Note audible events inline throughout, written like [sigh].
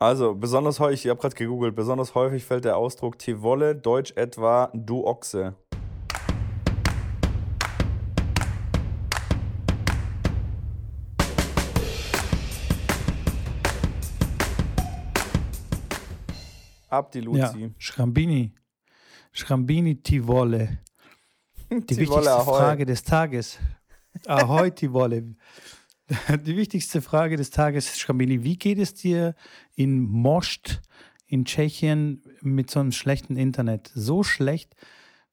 Also, besonders häufig, ich habe gerade gegoogelt, besonders häufig fällt der Ausdruck Tivolle, deutsch etwa du Ochse. Ab die Ja, Luzi. Schrambini. Schrambini Tivolle. Die Tivolle, wichtigste. Frage des Tages. Ahoi, Tivolle. [laughs] Die wichtigste Frage des Tages, Schrambini, wie geht es dir in Most in Tschechien mit so einem schlechten Internet? So schlecht,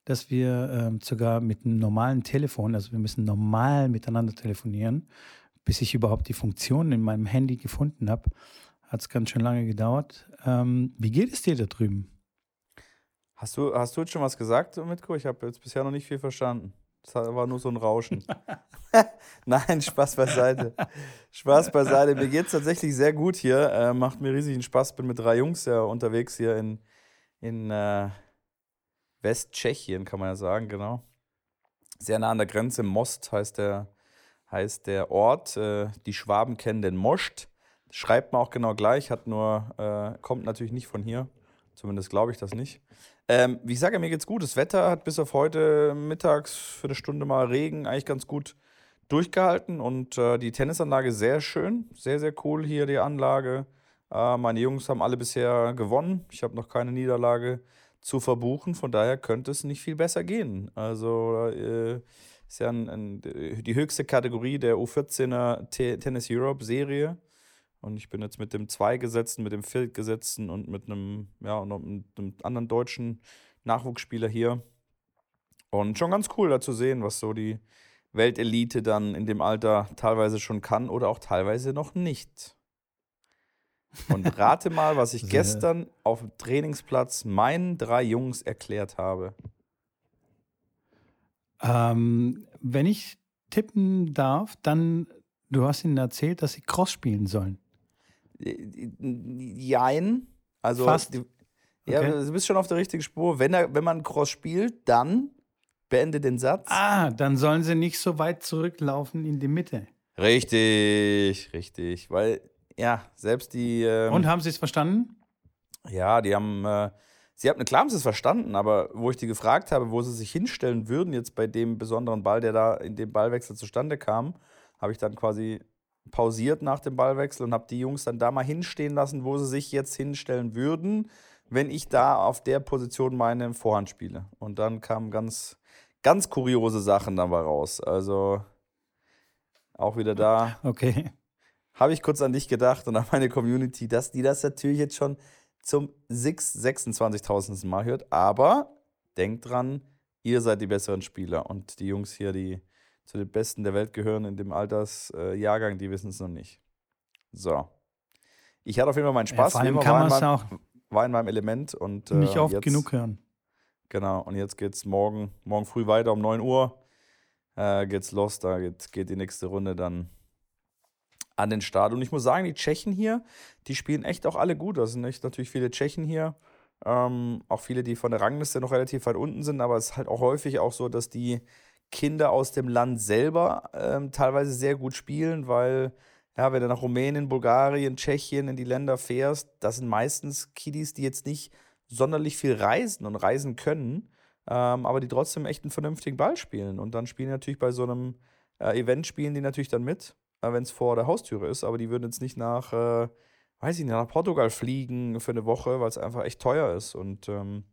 dass wir ähm, sogar mit einem normalen Telefon, also wir müssen normal miteinander telefonieren, bis ich überhaupt die Funktion in meinem Handy gefunden habe. Hat es ganz schön lange gedauert. Ähm, wie geht es dir da drüben? Hast du, hast du jetzt schon was gesagt, Mitko? Ich habe jetzt bisher noch nicht viel verstanden. Das war nur so ein Rauschen. [laughs] Nein, Spaß beiseite. Spaß beiseite. Mir geht es tatsächlich sehr gut hier. Äh, macht mir riesigen Spaß. Bin mit drei Jungs ja unterwegs hier in, in äh, Westtschechien, kann man ja sagen, genau. Sehr nah an der Grenze. Most heißt der, heißt der Ort. Äh, die Schwaben kennen den Most. Schreibt man auch genau gleich, hat nur, äh, kommt natürlich nicht von hier. Zumindest glaube ich das nicht. Ähm, wie ich sage, mir geht's gut. Das Wetter hat bis auf heute mittags für eine Stunde mal Regen eigentlich ganz gut durchgehalten und äh, die Tennisanlage sehr schön, sehr, sehr cool hier die Anlage. Äh, meine Jungs haben alle bisher gewonnen. Ich habe noch keine Niederlage zu verbuchen, von daher könnte es nicht viel besser gehen. Also äh, ist ja ein, ein, die höchste Kategorie der U14er Te Tennis Europe Serie. Und ich bin jetzt mit dem Zwei-Gesetzten, mit dem Viert-Gesetzten und mit einem, ja, und mit einem anderen deutschen Nachwuchsspieler hier. Und schon ganz cool da zu sehen, was so die Weltelite dann in dem Alter teilweise schon kann oder auch teilweise noch nicht. Und [laughs] rate mal, was ich gestern auf dem Trainingsplatz meinen drei Jungs erklärt habe. Ähm, wenn ich tippen darf, dann, du hast ihnen erzählt, dass sie Cross spielen sollen. Jein. Also, Fast. Die, ja, Okay. du bist schon auf der richtigen Spur. Wenn, er, wenn man Cross spielt, dann beende den Satz. Ah, dann sollen sie nicht so weit zurücklaufen in die Mitte. Richtig, richtig. Weil, ja, selbst die. Ähm, Und haben sie es verstanden? Ja, die haben. Äh, sie haben, klar haben sie es verstanden, aber wo ich die gefragt habe, wo sie sich hinstellen würden, jetzt bei dem besonderen Ball, der da in dem Ballwechsel zustande kam, habe ich dann quasi pausiert nach dem Ballwechsel und habe die Jungs dann da mal hinstehen lassen, wo sie sich jetzt hinstellen würden, wenn ich da auf der Position meine Vorhand spiele. Und dann kamen ganz, ganz kuriose Sachen dabei raus. Also auch wieder da Okay. habe ich kurz an dich gedacht und an meine Community, dass die das natürlich jetzt schon zum 6 26.000. Mal hört. Aber denkt dran, ihr seid die besseren Spieler. Und die Jungs hier, die zu den Besten der Welt gehören in dem Altersjahrgang, die wissen es noch nicht. So. Ich hatte auf jeden Fall meinen Ja, Spaß. vor wie allem kann war, man in es meinem, auch war in meinem Element. Und, äh, nicht oft jetzt, genug hören. Genau, und jetzt geht's morgen, morgen früh weiter um 9 Uhr. Äh, geht's los, da geht, geht die nächste Runde dann an den Start. Und ich muss sagen, die Tschechen hier, die spielen echt auch alle gut. Das sind echt natürlich viele Tschechen hier. Ähm, auch viele, die von der Rangliste noch relativ weit unten sind, aber es ist halt auch häufig auch so, dass die Kinder aus dem Land selber ähm, teilweise sehr gut spielen, weil, ja, wenn du nach Rumänien, Bulgarien, Tschechien in die Länder fährst, das sind meistens Kiddies, die jetzt nicht sonderlich viel reisen und reisen können, ähm, aber die trotzdem echt einen vernünftigen Ball spielen. Und dann spielen natürlich bei so einem äh, Event spielen die natürlich dann mit, äh, wenn es vor der Haustüre ist, aber die würden jetzt nicht nach, äh, weiß ich nicht, nach Portugal fliegen für eine Woche, weil es einfach echt teuer ist. Und ähm,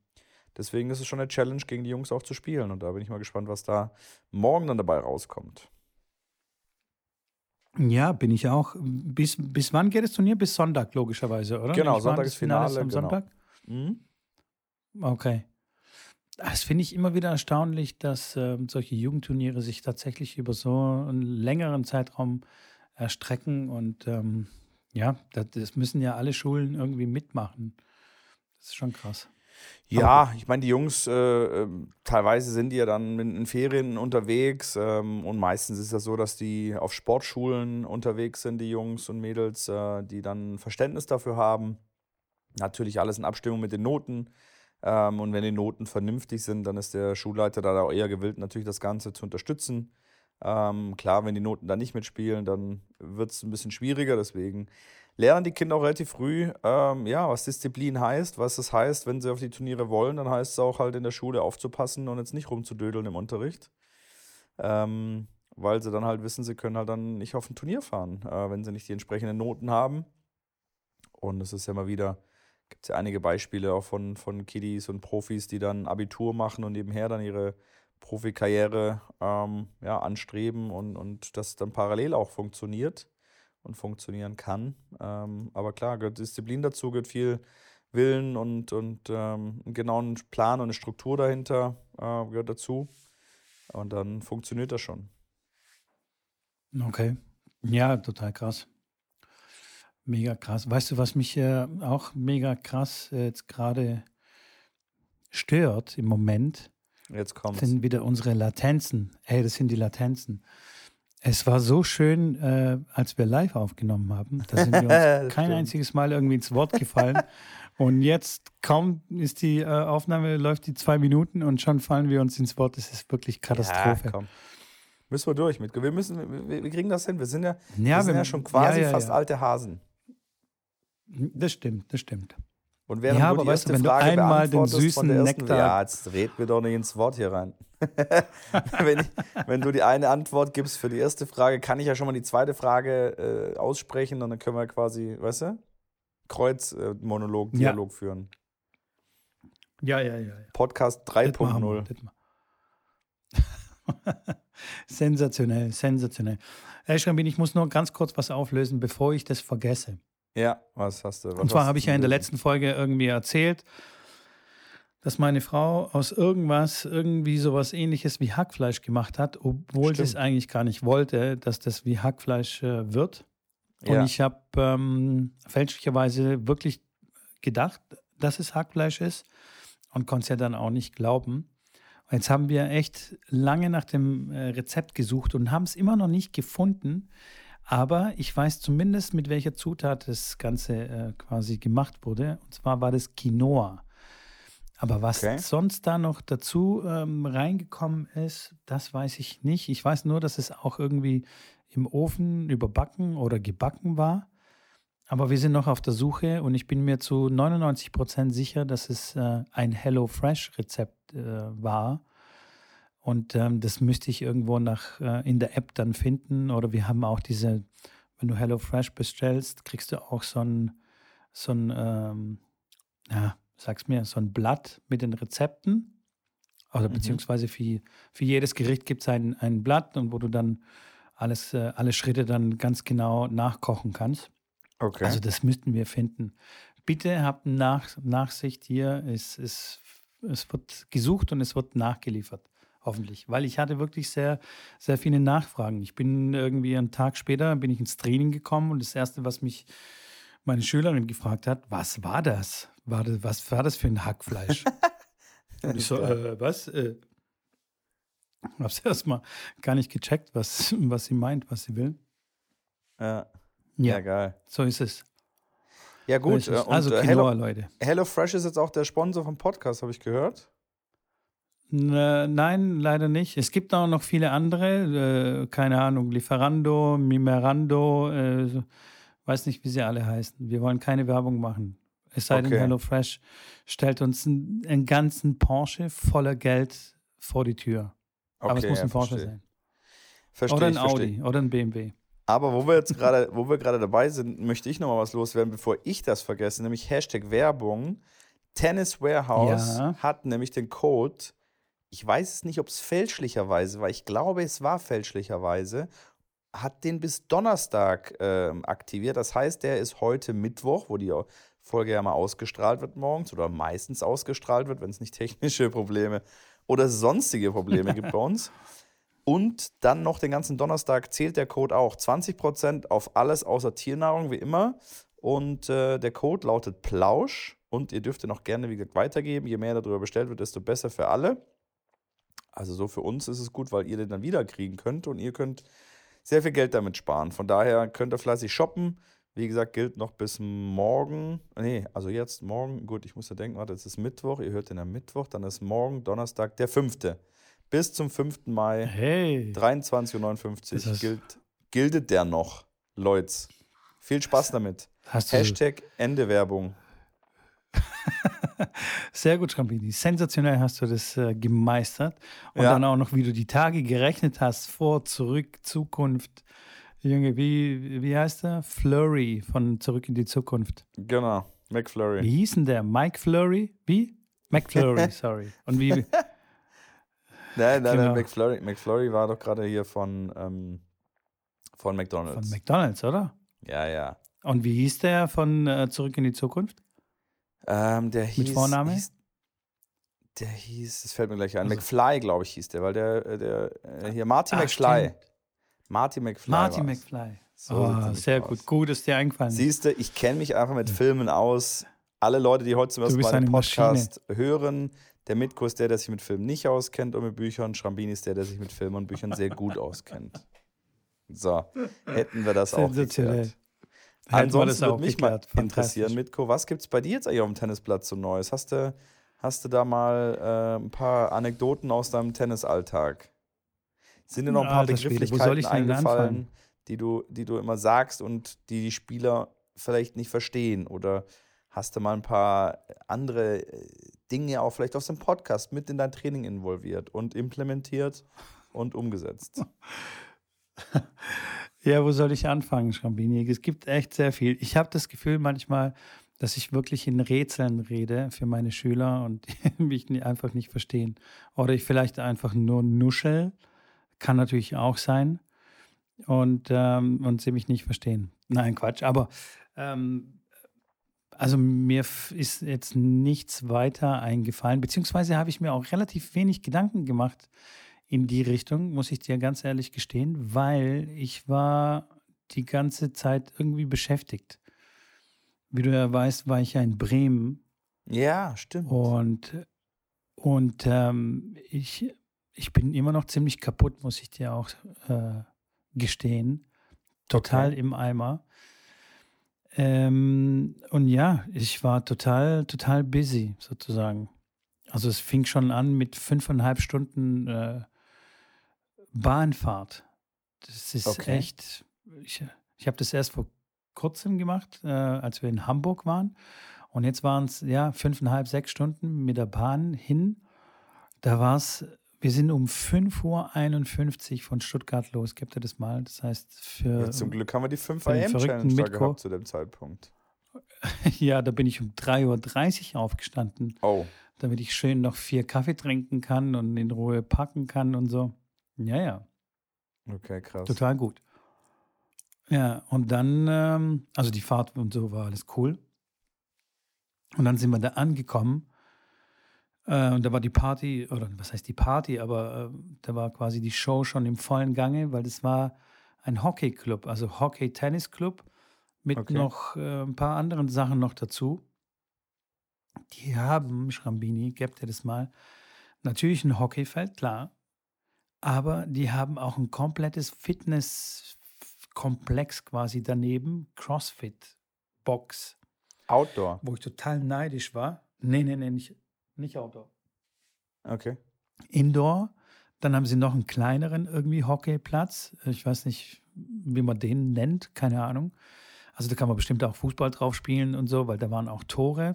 deswegen ist es schon eine Challenge, gegen die Jungs auch zu spielen. Und da bin ich mal gespannt, was da morgen dann dabei rauskommt. Ja, bin ich auch. Bis, bis wann geht das Turnier? Bis Sonntag, logischerweise, oder? Genau, ich Sonntag ist Finale Finale, am genau. Sonntag? Mhm. Okay. Das finde ich immer wieder erstaunlich, dass ähm, solche Jugendturniere sich tatsächlich über so einen längeren Zeitraum erstrecken. Und ähm, ja, das, das müssen ja alle Schulen irgendwie mitmachen. Das ist schon krass. Ja, ich meine, die Jungs, äh, ähm, teilweise sind die ja dann in, in Ferien unterwegs ähm, und meistens ist das so, dass die auf Sportschulen unterwegs sind, die Jungs und Mädels, äh, die dann Verständnis dafür haben. Natürlich alles in Abstimmung mit den Noten. Ähm, und wenn die Noten vernünftig sind, dann ist der Schulleiter da auch eher gewillt, natürlich das Ganze zu unterstützen. Ähm, klar, wenn die Noten da nicht mitspielen, dann wird es ein bisschen schwieriger. Deswegen lernen die Kinder auch relativ früh, ähm, ja, was Disziplin heißt, was es heißt, wenn sie auf die Turniere wollen, dann heißt es auch halt in der Schule aufzupassen und jetzt nicht rumzudödeln im Unterricht. Ähm, weil sie dann halt wissen, sie können halt dann nicht auf ein Turnier fahren, äh, wenn sie nicht die entsprechenden Noten haben. Und es ist ja mal wieder, gibt es ja einige Beispiele auch von, von Kiddies und Profis, die dann Abitur machen und nebenher dann ihre Profikarriere ähm, ja, anstreben und, und das dann parallel auch funktioniert und funktionieren kann. Ähm, aber klar, gehört Disziplin dazu, gehört viel Willen und, und ähm, einen genauen Plan und eine Struktur dahinter äh, gehört dazu. Und dann funktioniert das schon. Okay. Ja, total krass. Mega krass. Weißt du, was mich äh, auch mega krass äh, jetzt gerade stört im Moment? Jetzt kommt. Sind wieder unsere Latenzen. Ey, das sind die Latenzen. Es war so schön, äh, als wir live aufgenommen haben. Da sind wir [laughs] uns kein stimmt. einziges Mal irgendwie ins Wort gefallen. [laughs] und jetzt kaum ist die äh, Aufnahme, läuft die zwei Minuten und schon fallen wir uns ins Wort. Das ist wirklich Katastrophe. Ja, komm. Müssen wir durch mit. Wir, müssen, wir, wir kriegen das hin. Wir sind ja, Ja, wir sind wir- ja schon quasi ja, fast alte Hasen. Das stimmt, das stimmt. Und während Ja, du aber die weißt du, erste wenn du Frage einmal den süßen ersten, Nektar- Ja, jetzt red mir doch nicht ins Wort hier rein. [laughs] wenn, ich, wenn du die eine Antwort gibst für die erste Frage, kann ich ja schon mal die zweite Frage äh, aussprechen und dann können wir quasi, weißt du, Kreuzmonolog, Ja. Dialog führen. Ja, ja, ja. ja. Podcast Das machen wir, 3.0. das machen wir. [laughs] sensationell, sensationell. Herr Schrambin, ich muss nur ganz kurz was auflösen, bevor ich das vergesse. Ja, was hast du? Was Und zwar habe ich ja in der letzten Folge irgendwie erzählt, dass meine Frau aus irgendwas irgendwie sowas ähnliches wie Hackfleisch gemacht hat, obwohl sie es eigentlich gar nicht wollte, dass das wie Hackfleisch äh, wird. Und Ja. ich habe ähm, fälschlicherweise wirklich gedacht, dass es Hackfleisch ist und konnte es ja dann auch nicht glauben. Und jetzt haben wir echt lange nach dem äh, Rezept gesucht und haben es immer noch nicht gefunden. Aber ich weiß zumindest, mit welcher Zutat das Ganze äh, quasi gemacht wurde. Und zwar war das Quinoa. Aber was Okay. sonst da noch dazu ähm, reingekommen ist, das weiß ich nicht. Ich weiß nur, dass es auch irgendwie im Ofen überbacken oder gebacken war. Aber wir sind noch auf der Suche und ich bin mir zu 99 Prozent sicher, dass es äh, ein HelloFresh-Rezept äh, war. Und ähm, das müsste ich irgendwo nach, äh, in der App dann finden. Oder wir haben auch diese, wenn du HelloFresh bestellst, kriegst du auch so ein, so ein ähm, ja, sag's mir, so ein Blatt mit den Rezepten. Oder Mhm. beziehungsweise für, für jedes Gericht gibt es ein, ein Blatt, und wo du dann alles, äh, alle Schritte dann ganz genau nachkochen kannst. Okay. Also das müssten wir finden. Bitte habt nach, Nachsicht hier. Es, es, es wird gesucht und es wird nachgeliefert. Hoffentlich. Weil ich hatte wirklich sehr, sehr viele Nachfragen. Ich bin irgendwie einen Tag später bin ich ins Training gekommen und das Erste, was mich meine Schülerin gefragt hat, was war das? War das was war das für ein Hackfleisch? [laughs] und ich so, äh, was? Äh, hab's erstmal gar nicht gecheckt, was, was sie meint, was sie will. ja. Ja, ja, geil. so ist es. Ja, So gut. ist es. äh, also äh, Quinoa, Hello, Leute. HelloFresh ist jetzt auch der Sponsor vom Podcast, habe ich gehört. Nein, leider nicht. Es gibt auch noch viele andere, äh, keine Ahnung, Lieferando, Mimerando, äh, so- weiß nicht, wie sie alle heißen. Wir wollen keine Werbung machen. Es sei denn, Okay. HelloFresh stellt uns einen, einen ganzen Porsche voller Geld vor die Tür. Aber es Okay, muss ja, ein Porsche verstehe. sein. Verstehe oder ein ich, verstehe. Audi oder ein BMW. Aber wo wir jetzt gerade, wo wir gerade dabei sind, möchte ich noch mal was loswerden, bevor ich das vergesse, nämlich Hashtag Werbung. Tennis Warehouse Ja. hat nämlich den Code, ich weiß es nicht, ob es fälschlicherweise war, ich glaube, es war fälschlicherweise, hat den bis Donnerstag ähm, aktiviert. Das heißt, der ist heute Mittwoch, wo die Folge ja mal ausgestrahlt wird morgens oder meistens ausgestrahlt wird, wenn es nicht [laughs] technische Probleme oder sonstige Probleme gibt bei uns. Und dann noch den ganzen Donnerstag zählt der Code auch. 20% auf alles außer Tiernahrung, wie immer. Und äh, der Code lautet Plausch. Und ihr dürft ihn auch gerne, wie gesagt, weitergeben. Je mehr darüber bestellt wird, desto besser für alle. Also so für uns ist es gut, weil ihr den dann wieder kriegen könnt und ihr könnt sehr viel Geld damit sparen. Von daher könnt ihr fleißig shoppen. Wie gesagt, gilt noch bis morgen. Nee, also jetzt morgen. Gut, ich muss ja denken, warte, jetzt ist Mittwoch. Ihr hört den am Mittwoch. Dann ist morgen Donnerstag der 5. bis zum 5. Mai, Hey. 23.59 Das Uhr, gilt, giltet der noch, Leute. Viel Spaß damit. Hashtag Ende Werbung. [laughs] [laughs] sehr gut, Schrambini. Sensationell hast du das äh, gemeistert. Und Ja. dann auch noch, wie du die Tage gerechnet hast. Vor, zurück, Zukunft. Junge, wie, wie heißt der? Flurry von Zurück in die Zukunft. Genau, McFlurry. Wie hieß denn der? Mike Flurry? Wie? McFlurry, [laughs] sorry. Und wie? Nein, nein, Genau. nein, McFlurry, McFlurry war doch gerade hier von, ähm, von Von McDonalds. McDonalds, oder? ja, ja. Und wie hieß der von äh, Zurück in die Zukunft? Ähm, der hieß, Vorname? Hieß, der hieß, das fällt mir gleich ein, Also- McFly, glaube ich, hieß der, weil der, äh, der äh, hier, Marty Ach, McFly. stimmt. Marty McFly. Marty war's. McFly. So oh, sehr aus. gut. Gut, dass dir eingefallen ist. Siehst du, ich kenne mich einfach mit Filmen aus. Alle Leute, die heute zum ersten Mal den eine Maschine. Podcast hören, der Mitko ist der, der sich mit Filmen nicht auskennt und mit Büchern. Schrambini ist der, der sich mit Filmen und Büchern sehr gut auskennt. So, hätten wir das [laughs] auch geklärt. Ansonsten würde mich mal interessieren. Mitko, was gibt es bei dir jetzt eigentlich auf dem Tennisplatz so Neues? Hast du, hast du da mal äh, ein paar Anekdoten aus deinem Tennisalltag? Sind dir noch ein paar Alter Begrifflichkeiten eingefallen, die du, die du immer sagst und die die Spieler vielleicht nicht verstehen? Oder hast du mal ein paar andere äh, Dinge auch vielleicht aus dem Podcast mit in dein Training involviert und implementiert und umgesetzt? [laughs] Ja, wo soll ich anfangen, Schrambini? Es gibt echt sehr viel. Ich habe das Gefühl manchmal, dass ich wirklich in Rätseln rede für meine Schüler und [laughs] mich einfach nicht verstehen. Oder ich vielleicht einfach nur nuschel. Kann natürlich auch sein. Und, ähm, und sie mich nicht verstehen. Nein, Quatsch. Aber ähm, also mir ist jetzt nichts weiter eingefallen, beziehungsweise habe ich mir auch relativ wenig Gedanken gemacht in die Richtung, muss ich dir ganz ehrlich gestehen, weil ich war die ganze Zeit irgendwie beschäftigt. Wie du ja weißt, war ich ja in Bremen Ja, stimmt. und, und ähm, ich, ich bin immer noch ziemlich kaputt, muss ich dir auch äh, gestehen. Total Okay. im Eimer. Ähm, und ja, ich war total, total busy sozusagen. Also es fing schon an mit fünfeinhalb Stunden äh, Bahnfahrt. Das ist Okay. echt. Ich, ich habe das erst vor kurzem gemacht, äh, als wir in Hamburg waren. Und jetzt waren es ja fünfeinhalb, sechs Stunden mit der Bahn hin. Da war es, wir sind um 5.51 Uhr von Stuttgart los. Gebt ihr das mal? Das heißt, für. Ja, zum Glück haben wir die 5 für den AM verrückten Challenge da gehabt zu dem Zeitpunkt. [laughs] ja, da bin ich um 3.30 Uhr aufgestanden, Oh, damit ich schön noch vier Kaffee trinken kann und in Ruhe packen kann und so. Ja, ja. okay, krass. Total gut. Ja, und dann, ähm, also die Fahrt und so war alles cool. Und dann sind wir da angekommen. Äh, und da war die Party, oder was heißt die Party, aber äh, da war quasi die Show schon im vollen Gange, weil das war ein Hockeyclub, also Hockey-Tennis-Club mit Okay. noch äh, ein paar anderen Sachen noch dazu. Die haben, Schrambini, gebt ihr das mal, natürlich ein Hockeyfeld, klar. Aber die haben auch ein komplettes Fitnesskomplex quasi daneben, CrossFit-Box, Outdoor. wo ich total neidisch war. Nee, nee, nee, nicht, nicht Outdoor. Okay. Indoor. Dann haben sie noch einen kleineren irgendwie Hockeyplatz. Ich weiß nicht, wie man den nennt, keine Ahnung. Also da kann man bestimmt auch Fußball drauf spielen und so, weil da waren auch Tore.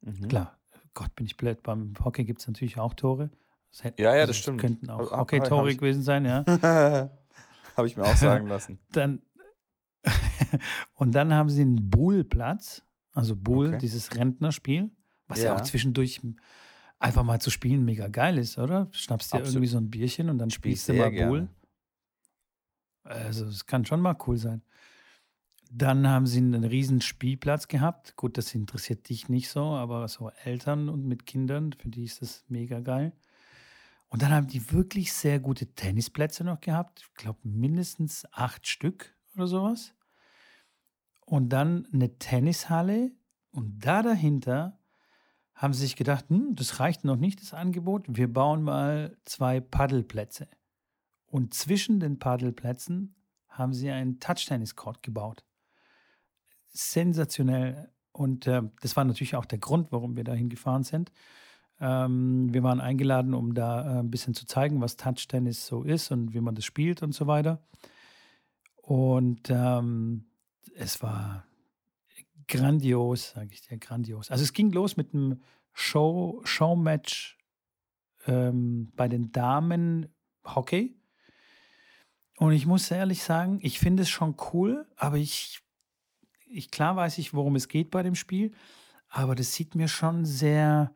Mhm. Klar, Gott, bin ich blöd. Beim Hockey gibt es natürlich auch Tore. Das hätten- Ja, ja, also das es stimmt. könnten auch Also, hab- hab ich- gewesen sein, ja. [laughs] Habe ich mir auch sagen [laughs] lassen. Dann [laughs] und dann haben sie einen Buhlplatz, also Buhl, Okay. dieses Rentnerspiel, was ja. Ja. auch zwischendurch einfach mal zu spielen mega geil ist, oder? Schnappst dir Absolut. irgendwie so ein Bierchen und dann Spiel spielst du mal gerne. Buhl. Also es kann schon mal cool sein. Dann haben sie einen riesen Spielplatz gehabt. Gut, das interessiert dich nicht so, aber so Eltern und mit Kindern, für die ist das mega geil. Und dann haben die wirklich sehr gute Tennisplätze noch gehabt. Ich glaube mindestens acht Stück oder sowas. Und dann eine Tennishalle. Und da dahinter haben sie sich gedacht, hm, das reicht noch nicht, das Angebot. Wir bauen mal zwei Paddelplätze. Und zwischen den Paddelplätzen haben sie einen Touch-Tennis-Court gebaut. Sensationell. Und äh, das war natürlich auch der Grund, warum wir dahin gefahren sind. Ähm, wir waren eingeladen, um da äh, ein bisschen zu zeigen, was Touch-Tennis so ist und wie man das spielt und so weiter. Und ähm, es war grandios, sage ich dir, grandios. Also es ging los mit einem Show, Showmatch ähm, bei den Damen Hockey. Und ich muss ehrlich sagen, ich finde es schon cool, aber ich, ich klar weiß ich, worum es geht bei dem Spiel, aber das sieht mir schon sehr,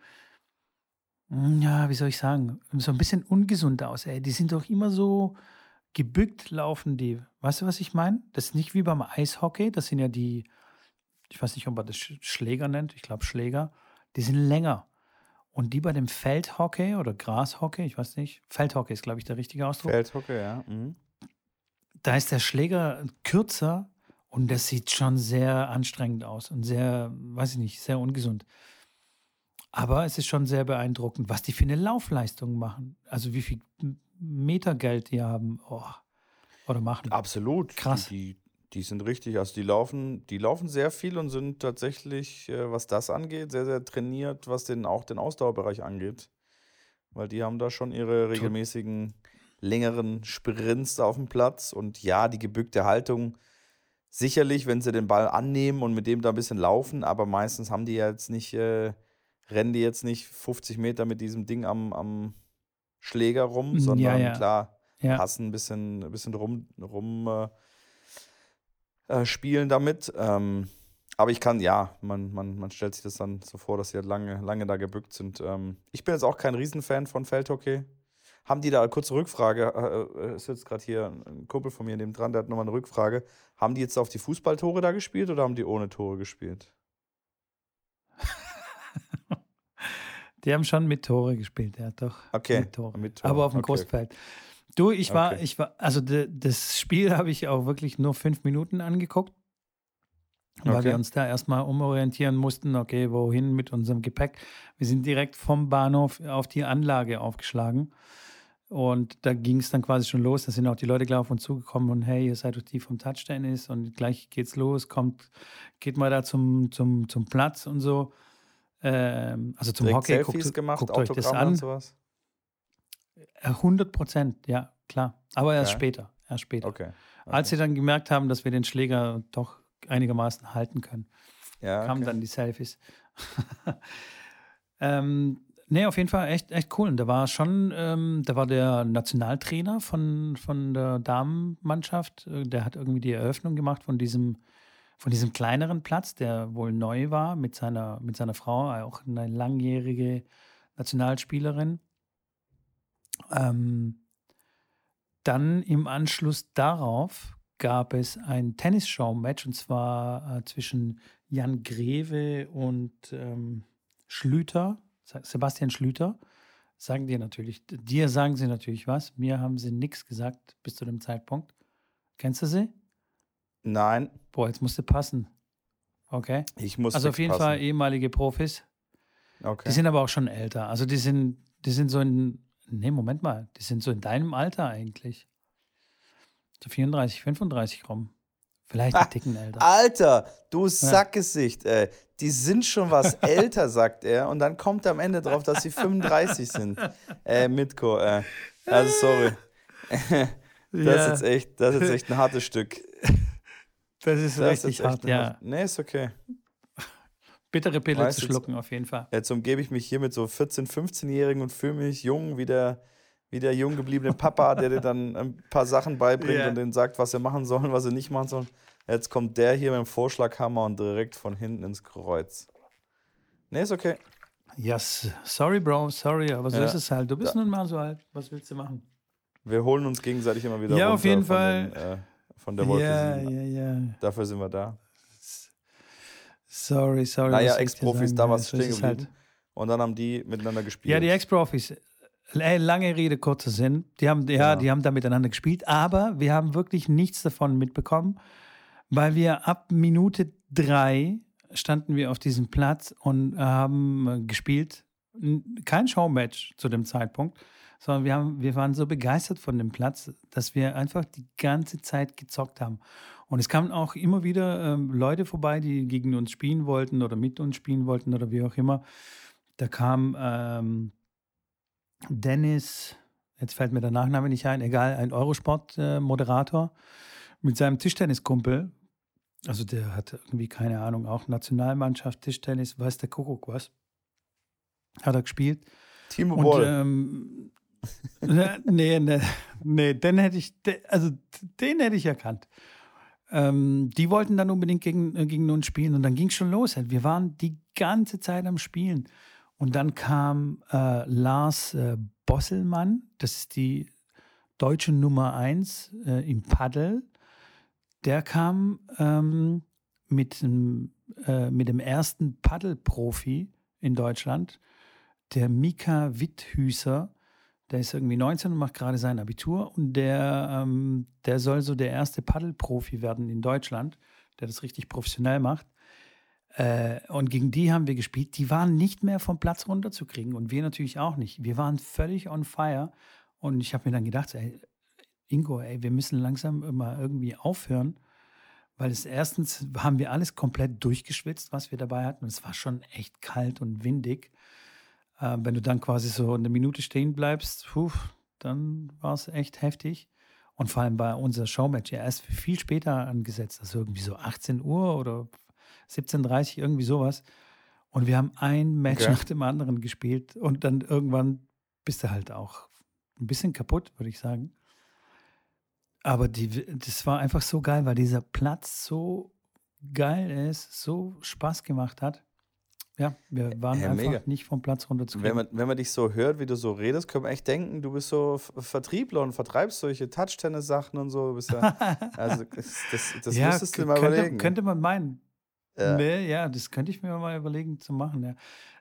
ja, wie soll ich sagen, so ein bisschen ungesund aus. Ey. Die sind doch immer so gebückt laufen die. Weißt du, was ich meine? Das ist nicht wie beim Eishockey, das sind ja die, ich weiß nicht, ob man das Schläger nennt, ich glaube Schläger, die sind länger. Und die bei dem Feldhockey oder Grashockey, ich weiß nicht, Feldhockey ist, glaube ich, der richtige Ausdruck. Feldhockey, ja. Mhm. Da ist der Schläger kürzer und das sieht schon sehr anstrengend aus und sehr, weiß ich nicht, sehr ungesund. Aber es ist schon sehr beeindruckend, was die für eine Laufleistung machen. Also wie viel Meter Geld die haben oh, oder machen. Absolut. Krass. Die, die sind richtig, also die laufen, die laufen sehr viel und sind tatsächlich, äh, was das angeht, sehr, sehr trainiert, was den, auch den Ausdauerbereich angeht. Weil die haben da schon ihre regelmäßigen längeren Sprints auf dem Platz und ja, die gebückte Haltung sicherlich, wenn sie den Ball annehmen und mit dem da ein bisschen laufen, aber meistens haben die ja jetzt nicht, äh, rennen die jetzt nicht 50 Meter mit diesem Ding am, am Schläger rum, sondern ja. klar, Ja. passen ein bisschen, ein bisschen rum, rum äh, äh, spielen damit. Ähm, aber ich kann, ja, man, man, man stellt sich das dann so vor, dass sie halt lange, lange da gebückt sind. Ähm, ich bin jetzt auch kein Riesenfan von Feldhockey. Haben die da, kurze Rückfrage, äh, äh, ist jetzt gerade hier ein Kumpel von mir neben dran, der hat nochmal eine Rückfrage. Haben die jetzt auf die Fußballtore da gespielt oder haben die ohne Tore gespielt? Die haben schon mit Tore gespielt, ja, doch. Okay, Mit Tore. mit Tore, Aber auf dem okay. Großfeld. Du, ich war, Okay. ich war, also de, das Spiel habe ich auch wirklich nur fünf Minuten angeguckt, weil Okay. wir uns da erstmal umorientieren mussten, okay, wohin mit unserem Gepäck. Wir sind direkt vom Bahnhof auf die Anlage aufgeschlagen. Und da ging es dann quasi schon los. Da sind auch die Leute gleich auf uns zugekommen und hey, ihr seid doch die vom Touchtennis und gleich geht's los, kommt, geht mal da zum, zum, zum Platz und so. Ähm, also zum Direkt Hockey, Selfies guckt, gemacht, guckt euch das Autogramme und an. sowas? Äh, 100 Prozent, ja, klar. Aber erst Okay. später, erst später. Okay. okay. Als sie dann gemerkt haben, dass wir den Schläger doch einigermaßen halten können, ja, kamen okay. dann die Selfies. [laughs] ähm, nee, auf jeden Fall echt, echt cool. Und da war schon, ähm, da war der Nationaltrainer von, von der Damenmannschaft, äh, der hat irgendwie die Eröffnung gemacht von diesem, von diesem kleineren Platz, der wohl neu war, mit seiner, mit seiner Frau, auch eine langjährige Nationalspielerin. Ähm, dann im Anschluss darauf gab es ein Tennisshow-Match und zwar äh, zwischen Jan Greve und ähm, Schlüter, Sebastian Schlüter. Sagen dir natürlich, dir sagen sie natürlich was. Mir haben sie nichts gesagt bis zu dem Zeitpunkt. Kennst du sie? Nein, Boah, jetzt musste passen. Okay. ich muss Also auf jeden passen. Fall ehemalige Profis. Okay. Die sind aber auch schon älter. Also die sind, die sind so in, nee, Moment mal, die sind so in deinem Alter eigentlich. So 34, 35 rum. Vielleicht Ah, ein Ticken älter. Alter, du Sackgesicht, ey. Die sind schon was [laughs] älter, sagt er. Und dann kommt er am Ende drauf, dass sie 35 sind. Äh, Mitko, äh. Also, sorry. [laughs] Das Ja. ist echt, das ist jetzt echt ein hartes Stück. Das ist Das richtig ist hart, ja. hart- Nee, ist okay. Bittere Pille Weißt zu schlucken, auf jeden Fall. Jetzt umgebe ich mich hier mit so 14-, 15-Jährigen und fühle mich jung wie der, wie der jung gebliebene Papa, der dir dann ein paar Sachen beibringt Ja. und denen sagt, was sie machen sollen, was sie nicht machen sollen. Jetzt kommt der hier mit dem Vorschlaghammer und direkt von hinten ins Kreuz. Nee, ist okay. Yes. Sorry, Bro, sorry, aber so Ja. ist es halt. Du bist nun mal so alt. Was willst du machen? Wir holen uns gegenseitig immer wieder Ja, auf jeden Fall. Den, äh, von der Wolke ja, 7. ja, ja. Dafür sind wir da. Sorry, sorry. Naja, Ex-Profis, da so ist stehen es halt. geblieben. Und dann haben die miteinander gespielt. Ja, die Ex-Profis. Ey, Lange Rede, kurzer Sinn. Die haben, ja, Ja. die haben da miteinander gespielt, aber wir haben wirklich nichts davon mitbekommen, weil wir ab Minute drei standen wir auf diesem Platz und haben äh, gespielt. Kein Showmatch zu dem Zeitpunkt, sondern wir, haben, wir waren so begeistert von dem Platz, dass wir einfach die ganze Zeit gezockt haben. Und es kamen auch immer wieder ähm, Leute vorbei, die gegen uns spielen wollten oder mit uns spielen wollten oder wie auch immer. Da kam ähm, Dennis, jetzt fällt mir der Nachname nicht ein, egal, ein Eurosport-Moderator mit seinem Tischtenniskumpel. Also der hat irgendwie, keine Ahnung, auch Nationalmannschaft, Tischtennis, weiß der Kuckuck was. Hat er gespielt. Timo Und Boll. ähm, ne, nee, nee, nee, den hätte ich, also den hätte ich erkannt. Ähm, die wollten dann unbedingt gegen, äh, gegen uns spielen und dann ging es schon los. Halt. Wir waren die ganze Zeit am Spielen. Und dann kam äh, Lars äh, Bosselmann, das ist die deutsche Nummer eins äh, im Paddel. Der kam ähm, mit, dem, äh, mit dem ersten Paddelprofi in Deutschland, der Mika Witthüser. Der ist irgendwie 19 und macht gerade sein Abitur und der, ähm, der soll so der erste Paddelprofi werden in Deutschland, der das richtig professionell macht. Äh, und gegen die haben wir gespielt. Die waren nicht mehr vom Platz runterzukriegen und wir natürlich auch nicht. Wir waren völlig on fire und ich habe mir dann gedacht, ey, Ingo, ey, wir müssen langsam mal irgendwie aufhören, weil es erstens haben wir alles komplett durchgeschwitzt, was wir dabei hatten. Und es war schon echt kalt und windig. Äh, wenn du dann quasi so eine Minute stehen bleibst, puh, dann war es echt heftig. Und vor allem war unser Showmatch ja erst viel später angesetzt, also irgendwie so 18 Uhr oder 17.30 Uhr, irgendwie sowas. Und wir haben ein Match Okay. nach dem anderen gespielt und dann irgendwann bist du halt auch ein bisschen kaputt, würde ich sagen. Aber die, das war einfach so geil, weil dieser Platz so geil ist, so Spaß gemacht hat. Ja, wir waren Ja, einfach mega. nicht vom Platz runterzukriegen. Wenn man, wenn man dich so hört, wie du so redest, könnte man echt denken, du bist so Vertriebler und vertreibst solche Touch-Tennis-Sachen und so. Ja, [laughs] also das, das, das ja, müsstest du mal könnte, überlegen. Könnte man meinen. Ja. Nee, ja, das könnte ich mir mal überlegen zu machen. Ja.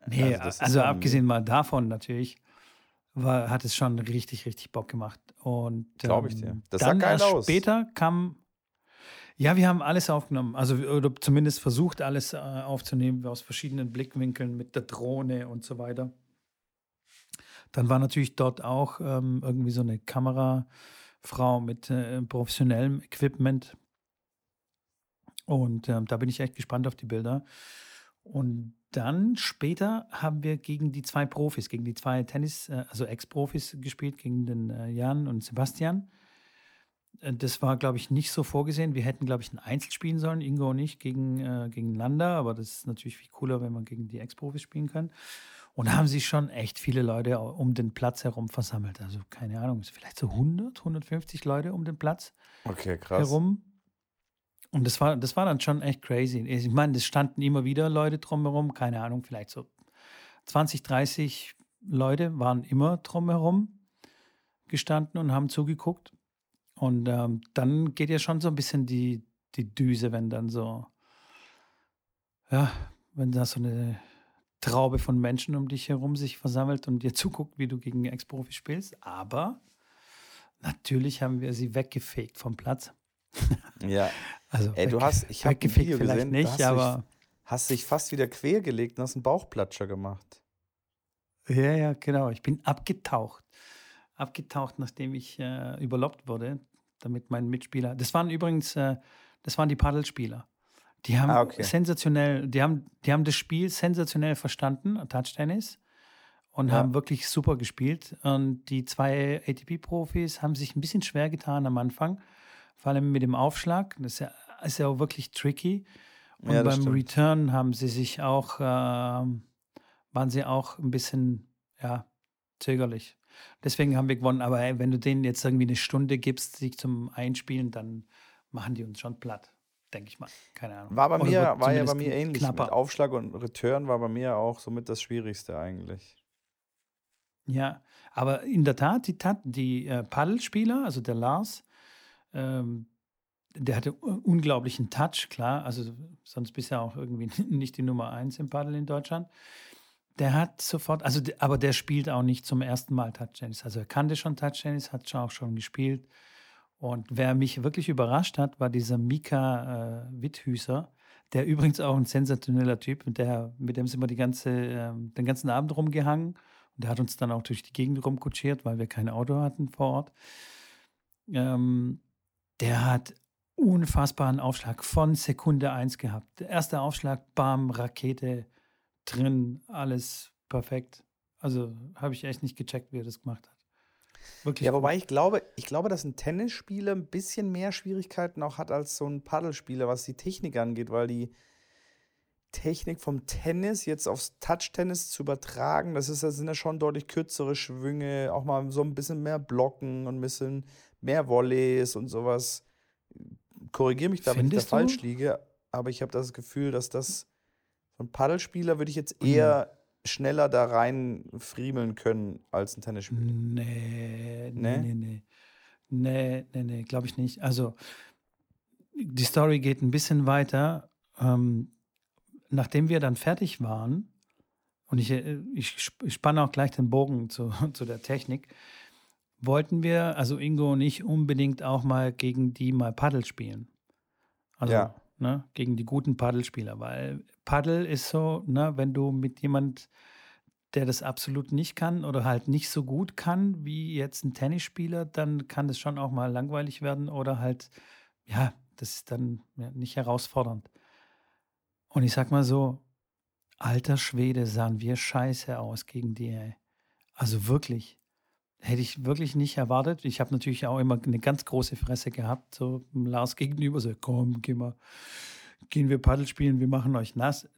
Nee, Also also, abgesehen mal davon natürlich, war, hat es schon richtig, richtig Bock gemacht. Und Glaub ich ähm, dir. Das dann sah geil aus. später kam, ja, wir haben alles aufgenommen, also oder zumindest versucht, alles äh, aufzunehmen aus verschiedenen Blickwinkeln mit der Drohne und so weiter. Dann war natürlich dort auch ähm, irgendwie so eine Kamerafrau mit äh, professionellem Equipment. Und ähm, da bin ich echt gespannt auf die Bilder. Und dann später haben wir gegen die zwei Profis, gegen die zwei Tennis, äh, also Ex-Profis gespielt, gegen den äh, Jan und Sebastian. Äh, Das war, glaube ich, nicht so vorgesehen. Wir hätten, glaube ich, ein Einzel spielen sollen, Ingo und ich, gegen, äh, gegeneinander. Aber das ist natürlich viel cooler, wenn man gegen die Ex-Profis spielen kann. Und da haben sich schon echt viele Leute um den Platz herum versammelt. Also keine Ahnung, vielleicht so 100, 150 Leute um den Platz Okay, krass. herum. Und das war, das war dann schon echt crazy. Ich meine, es standen immer wieder Leute drumherum, keine Ahnung, vielleicht so 20, 30 Leute waren immer drumherum gestanden und haben zugeguckt. Und ähm, dann geht ja schon so ein bisschen die, die Düse, wenn dann so, ja, wenn da so eine Traube von Menschen um dich herum sich versammelt und dir [laughs] zuguckt, wie du gegen Ex-Profi spielst. Aber natürlich haben wir sie weggefegt vom Platz. [laughs] Ja. Also Ey, du hast, ich habe ein weggefegt Video vielleicht gesehen, nicht, hast, aber dich, hast dich fast wieder quergelegt und hast einen Bauchplatscher gemacht. ja, ja, genau. Ich bin abgetaucht. Abgetaucht, nachdem ich äh, überloppt wurde, damit mein Mitspieler. Das waren übrigens, äh, das waren die Paddelspieler. Die haben Ah, okay. sensationell, die haben, die haben das Spiel sensationell verstanden, Touch-Tennis, und Ja. haben wirklich super gespielt. Und die zwei ATP-Profis haben sich ein bisschen schwer getan am Anfang, vor allem mit dem Aufschlag. Das ist ja, ist ja auch wirklich tricky. Und Ja, beim stimmt. Return haben sie sich auch, ähm, waren sie auch ein bisschen, ja, zögerlich. Deswegen haben wir gewonnen. Aber wenn du denen jetzt irgendwie eine Stunde gibst, sich zum Einspielen, dann machen die uns schon platt, denke ich mal. Keine Ahnung. War bei Oder mir, war ja bei mir ähnlich. knapper. Mit Aufschlag und Return war bei mir auch somit das Schwierigste eigentlich. Ja, aber in der Tat, die, Tat, die äh, Paddelspieler, also der Lars, ähm, der hatte unglaublichen Touch, klar. Also sonst bist du ja auch irgendwie [laughs] nicht die Nummer eins im Paddel in Deutschland. Der hat sofort, also aber der spielt auch nicht zum ersten Mal Touch Tennis. Also er kannte schon Touch Tennis, hat schon auch schon gespielt. Und wer mich wirklich überrascht hat, war dieser Mika äh, Witthüser, der [laughs] übrigens auch ein sensationeller Typ, der, mit dem sind wir die ganze, ähm, den ganzen Abend rumgehangen. Und der hat uns dann auch durch die Gegend rumkutschiert, weil wir kein Auto hatten vor Ort. Ähm, der hat unfassbaren Aufschlag von Sekunde eins gehabt. Der erste Aufschlag, bam, Rakete drin, alles perfekt. Also habe ich echt nicht gecheckt, wie er das gemacht hat. Wirklich ja, wobei ich glaube, ich glaube, dass ein Tennisspieler ein bisschen mehr Schwierigkeiten auch hat als so ein Paddelspieler, was die Technik angeht, weil die Technik vom Tennis jetzt aufs Touch-Tennis zu übertragen, das, ist, das sind ja schon deutlich kürzere Schwünge, auch mal so ein bisschen mehr Blocken und ein bisschen mehr Volleys und sowas. Korrigiere mich da, wenn ich da falsch liege, aber ich habe das Gefühl, dass das ein Paddelspieler würde ich jetzt eher schneller da rein friemeln können als ein Tennisspieler. Nee, nee, nee, nee. Nee, nee, nee, nee glaube ich nicht. Also, die Story geht ein bisschen weiter. Ähm, nachdem wir dann fertig waren, und ich, äh, ich spanne auch gleich den Bogen zu, [laughs] zu der Technik, wollten wir, also Ingo und ich, unbedingt auch mal gegen die mal Paddel spielen. Also ja. Ne, gegen die guten Paddelspieler, weil Paddel ist so, ne, wenn du mit jemand, der das absolut nicht kann oder halt nicht so gut kann wie jetzt ein Tennisspieler, dann kann das schon auch mal langweilig werden oder halt, ja, das ist dann nicht herausfordernd. Und ich sag mal so, alter Schwede, sahen wir scheiße aus gegen die. Also wirklich. Hätte ich wirklich nicht erwartet. Ich habe natürlich auch immer eine ganz große Fresse gehabt, so Lars gegenüber, so komm, geh mal, gehen wir Paddel spielen, wir machen euch nass.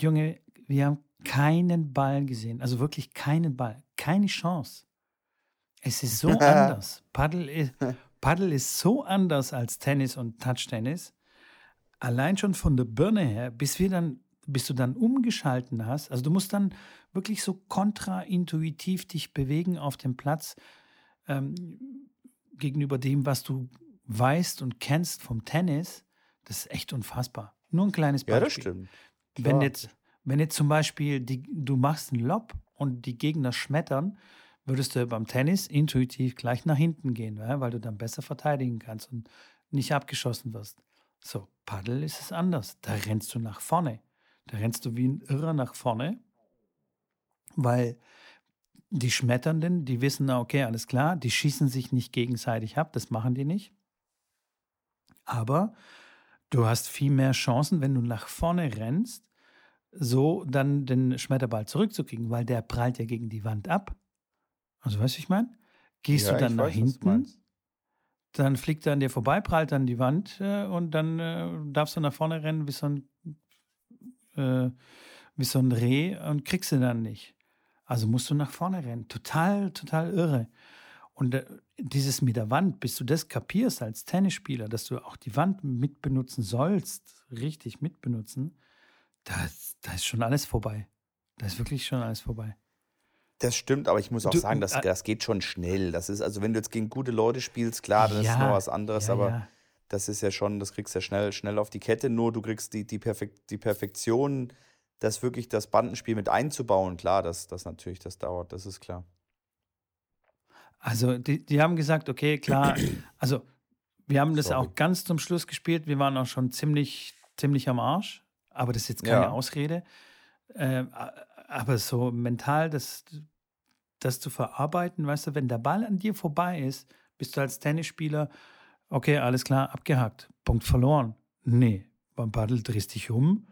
Junge, wir haben keinen Ball gesehen, also wirklich keinen Ball, keine Chance. Es ist so [laughs] anders. Paddel ist, [laughs] Paddel ist so anders als Tennis und Touch-Tennis allein schon von der Birne her, bis wir dann, bis du dann umgeschalten hast, also du musst dann wirklich so kontraintuitiv dich bewegen auf dem Platz ähm, gegenüber dem, was du weißt und kennst vom Tennis, das ist echt unfassbar. Nur ein kleines Beispiel. Ja, das stimmt. Wenn jetzt, wenn jetzt zum Beispiel die, du machst einen Lob und die Gegner schmettern, würdest du beim Tennis intuitiv gleich nach hinten gehen, weil du dann besser verteidigen kannst und nicht abgeschossen wirst. So, Paddel ist es anders. Da rennst du nach vorne. Da rennst du wie ein Irrer nach vorne, weil die Schmetternden, die wissen, okay, alles klar, die schießen sich nicht gegenseitig ab, das machen die nicht. Aber du hast viel mehr Chancen, wenn du nach vorne rennst, so dann den Schmetterball zurückzukriegen, weil der prallt ja gegen die Wand ab. Also, weißt du, ich meine? Gehst ja, du dann nach weiß, hinten, dann fliegt er an dir vorbei, prallt an die Wand äh, und dann äh, darfst du nach vorne rennen wie so, ein, äh, wie so ein Reh und kriegst ihn dann nicht. Also musst du nach vorne rennen. Total, total irre. Und äh, dieses mit der Wand, bis du das kapierst als Tennisspieler, dass du auch die Wand mitbenutzen sollst, richtig mitbenutzen, da, da ist schon alles vorbei. Da ist wirklich schon alles vorbei. Das stimmt, aber ich muss auch du, sagen, das, das geht schon schnell. Das ist, also wenn du jetzt gegen gute Leute spielst, klar, dann ja, ist noch was anderes, ja, aber ja. Das ist ja schon, das kriegst du ja schnell, schnell auf die Kette. Nur du kriegst die, die, Perfekt, die Perfektion, das wirklich das Bandenspiel mit einzubauen, klar, das, das natürlich, das dauert, das ist klar. Also, die, die haben gesagt, okay, klar, [clears throat] also wir haben das Sorry. auch ganz zum Schluss gespielt. Wir waren auch schon ziemlich, ziemlich am Arsch, aber das ist jetzt keine Ausrede. Äh, aber so mental, das, das zu verarbeiten, weißt du, wenn der Ball an dir vorbei ist, bist du als Tennisspieler, okay, alles klar, abgehakt, Punkt verloren. Nee, beim Paddel drehst dich um,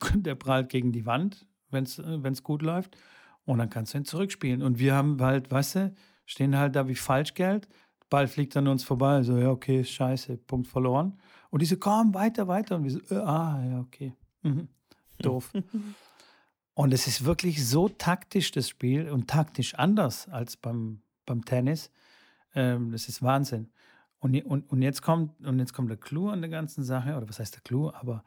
[laughs] der prallt gegen die Wand, wenn es gut läuft, und dann kannst du ihn zurückspielen. Und wir haben halt, weißt du, stehen halt da wie Falschgeld, Ball fliegt an uns vorbei, so, ja, okay, scheiße, Punkt verloren. Und die so, komm, weiter, weiter. Und wir so, äh, ah, ja, okay. Mhm. Doof. [laughs] Und es ist wirklich so taktisch, das Spiel, und taktisch anders als beim, beim Tennis. Ähm, das ist Wahnsinn. Und, und, und, jetzt kommt, und jetzt kommt der Clou an der ganzen Sache, oder was heißt der Clou? Aber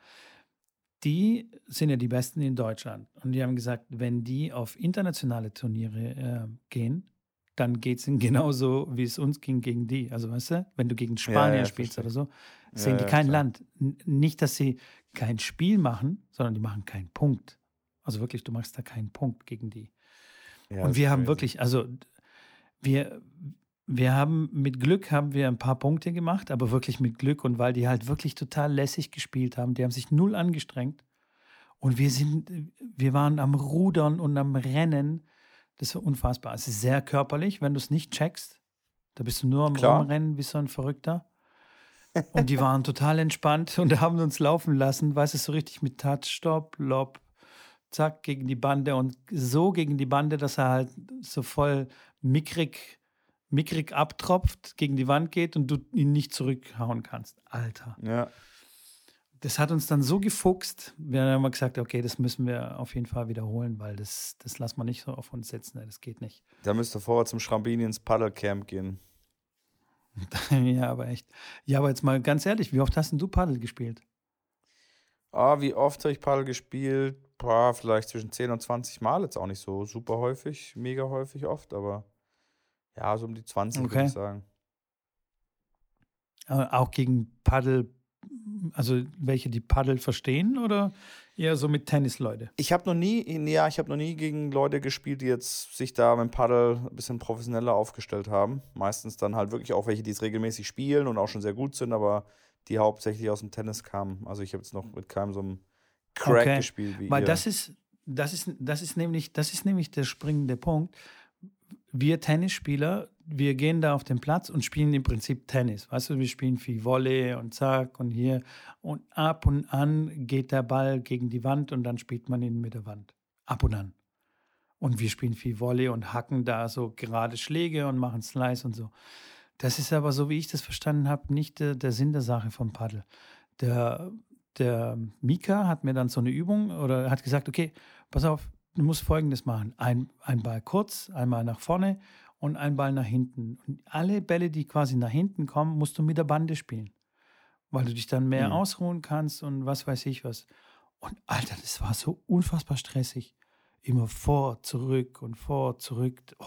die sind ja die Besten in Deutschland. Und die haben gesagt, wenn die auf internationale Turniere äh, gehen, dann geht es ihnen [laughs] genauso, wie es uns ging gegen die. Also weißt du, wenn du gegen Spanier ja, ja, spielst verstehe. oder so, sehen ja, die kein Land. Nicht, dass sie kein Spiel machen, sondern die machen keinen Punkt. Also wirklich, du machst da keinen Punkt gegen die. Und wir haben wirklich, also wir, wir haben mit Glück haben wir ein paar Punkte gemacht, aber wirklich mit Glück und weil die halt wirklich total lässig gespielt haben, die haben sich null angestrengt. Und wir sind, wir waren am Rudern und am Rennen. Das ist unfassbar. Es ist sehr körperlich, wenn du es nicht checkst. Da bist du nur am Klar. Rumrennen wie so ein Verrückter. Und die waren total entspannt und haben uns laufen lassen, weißt du, so richtig mit Touch, Stop, Lob, zack, gegen die Bande und so gegen die Bande, dass er halt so voll mickrig, mickrig abtropft, gegen die Wand geht und du ihn nicht zurückhauen kannst. Alter. Ja. Das hat uns dann so gefuchst, wir haben immer gesagt, okay, das müssen wir auf jeden Fall wiederholen, weil das, das lassen wir nicht so auf uns sitzen, das geht nicht. Da müsst ihr vorher zum Schrambini ins Paddelcamp gehen. [laughs] ja, aber echt. Ja, aber jetzt mal ganz ehrlich, wie oft hast denn du Paddel gespielt? Ah, wie oft habe ich Paddel gespielt? Boah, vielleicht zwischen 10 und 20 Mal. Jetzt auch nicht so super häufig, mega häufig oft, aber ja, so um die 20, würde Okay. ich sagen. Äh, Auch gegen Paddel, also welche die Paddel verstehen oder eher so mit Tennisleute? Ich habe noch nie, ja, ich habe noch nie gegen Leute gespielt, die jetzt sich da mit dem Paddel ein bisschen professioneller aufgestellt haben. Meistens dann halt wirklich auch welche, die es regelmäßig spielen und auch schon sehr gut sind, aber die hauptsächlich aus dem Tennis kamen. Also ich habe jetzt noch mit keinem so einem Crack Okay. gespielt wie Weil ihr. das ist, das ist, das ist nämlich, das ist nämlich der springende Punkt. Wir Tennisspieler, wir gehen da auf den Platz und spielen im Prinzip Tennis. Weißt du, wir spielen viel Volley und zack und hier. Und ab und an geht der Ball gegen die Wand und dann spielt man ihn mit der Wand. Ab und an. Und wir spielen viel Volley und hacken da so gerade Schläge und machen Slice und so. Das ist aber, so wie ich das verstanden habe, nicht der, der Sinn der Sache vom Paddel. Der, der Mika hat mir dann so eine Übung oder hat gesagt, okay, pass auf, du musst Folgendes machen. Ein, ein Ball kurz, einmal nach vorne und ein Ball nach hinten. Und alle Bälle, die quasi nach hinten kommen, musst du mit der Bande spielen. Weil du dich dann mehr Mhm. ausruhen kannst und was weiß ich was. Und Alter, das war so unfassbar stressig. Immer vor, zurück und vor, zurück. Oh,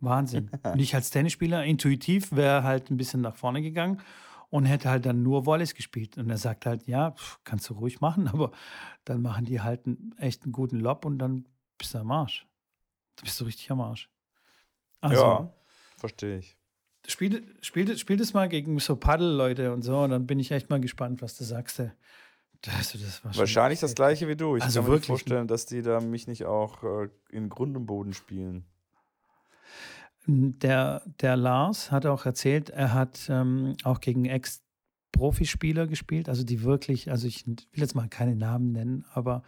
Wahnsinn. [laughs] und ich als Tennisspieler, intuitiv, wäre halt ein bisschen nach vorne gegangen und hätte halt dann nur Volleys gespielt. Und er sagt halt, ja, kannst du ruhig machen, [laughs] aber dann machen die halt einen, echt einen guten Lob und dann bist du am Arsch. Du bist du richtig am Arsch. Also, ja, verstehe ich. spiel, spiel, spiel das mal gegen so Paddel-Leute und so und dann bin ich echt mal gespannt, was du sagst. Also, das Wahrscheinlich das gleiche wie du. Ich Also kann mir nicht wirklich, vorstellen, dass die da mich nicht auch äh, in Grund und Boden spielen. Der, der Lars hat auch erzählt, er hat ähm, auch gegen Ex-Profispieler gespielt, also die wirklich, also ich will jetzt mal keine Namen nennen, aber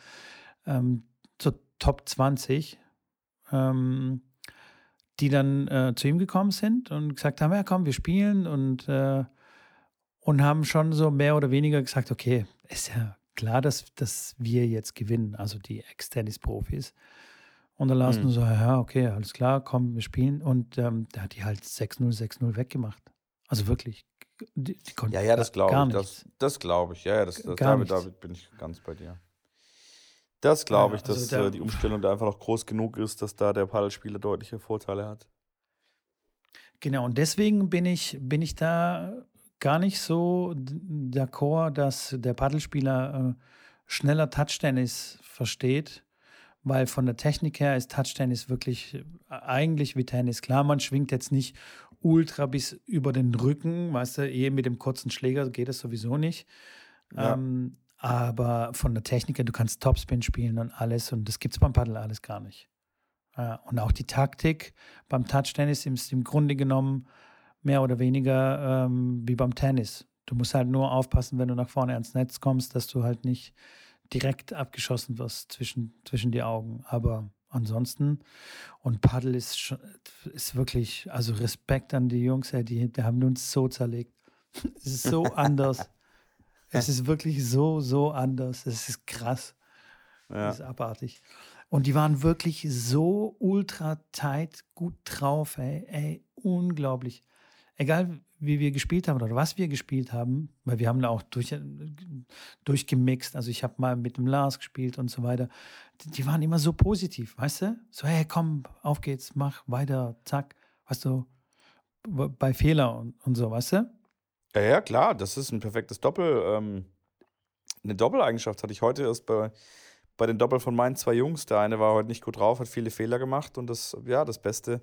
ähm, zur Top 20, ähm, die dann äh, zu ihm gekommen sind und gesagt haben, ja komm, wir spielen und, äh, und haben schon so mehr oder weniger gesagt, okay, ist ja klar, dass, dass wir jetzt gewinnen, also die Ex-Tennis-Profis. Und dann Lars Hm. nur so, ja, okay, alles klar, komm, wir spielen. Und ähm, der hat die halt 6-0, 6-0 weggemacht. Also wirklich. Die, die konnten Ja, ja, das glaube ich. Das, das glaube ich. Ja, ja, das, das, damit, damit bin ich ganz bei dir. Das glaube Ja, ich, also dass der- äh, die Umstellung da einfach noch groß genug ist, dass da der Paddelspieler deutliche Vorteile hat. Genau, und deswegen bin ich, bin ich da gar nicht so d'accord, dass der Paddelspieler äh, schneller Touchtennis versteht, weil von der Technik her ist Touchtennis wirklich äh, eigentlich wie Tennis. Klar, man schwingt jetzt nicht ultra bis über den Rücken, weißt du, eh mit dem kurzen Schläger geht das sowieso nicht. Ja. Ähm, aber von der Technik her, du kannst Topspin spielen und alles und das gibt es beim Paddel alles gar nicht. Ja, und auch die Taktik beim Touchtennis ist im Grunde genommen mehr oder weniger ähm, wie beim Tennis. Du musst halt nur aufpassen, wenn du nach vorne ans Netz kommst, dass du halt nicht direkt abgeschossen wirst zwischen, zwischen die Augen. Aber ansonsten, und Paddel ist, ist wirklich, also Respekt an die Jungs, ey, die, die haben uns so zerlegt. [laughs] Es ist so [laughs] anders. Es ist wirklich so, so anders. Es ist krass. Ja. Das ist abartig. Und die waren wirklich so ultra tight, gut drauf, ey, ey, unglaublich. Egal, wie wir gespielt haben oder was wir gespielt haben, weil wir haben da auch durch, durchgemixt. Also ich habe mal mit dem Lars gespielt und so weiter. Die, die waren immer so positiv, weißt du? So, hey, komm, auf geht's, mach weiter, zack. Weißt du, bei Fehler und, und so, weißt du? Ja, ja, klar, das ist ein perfektes Doppel. Ähm, eine Doppeleigenschaft hatte ich heute erst bei, bei den Doppel von meinen zwei Jungs. Der eine war heute nicht gut drauf, hat viele Fehler gemacht und das, ja, das Beste,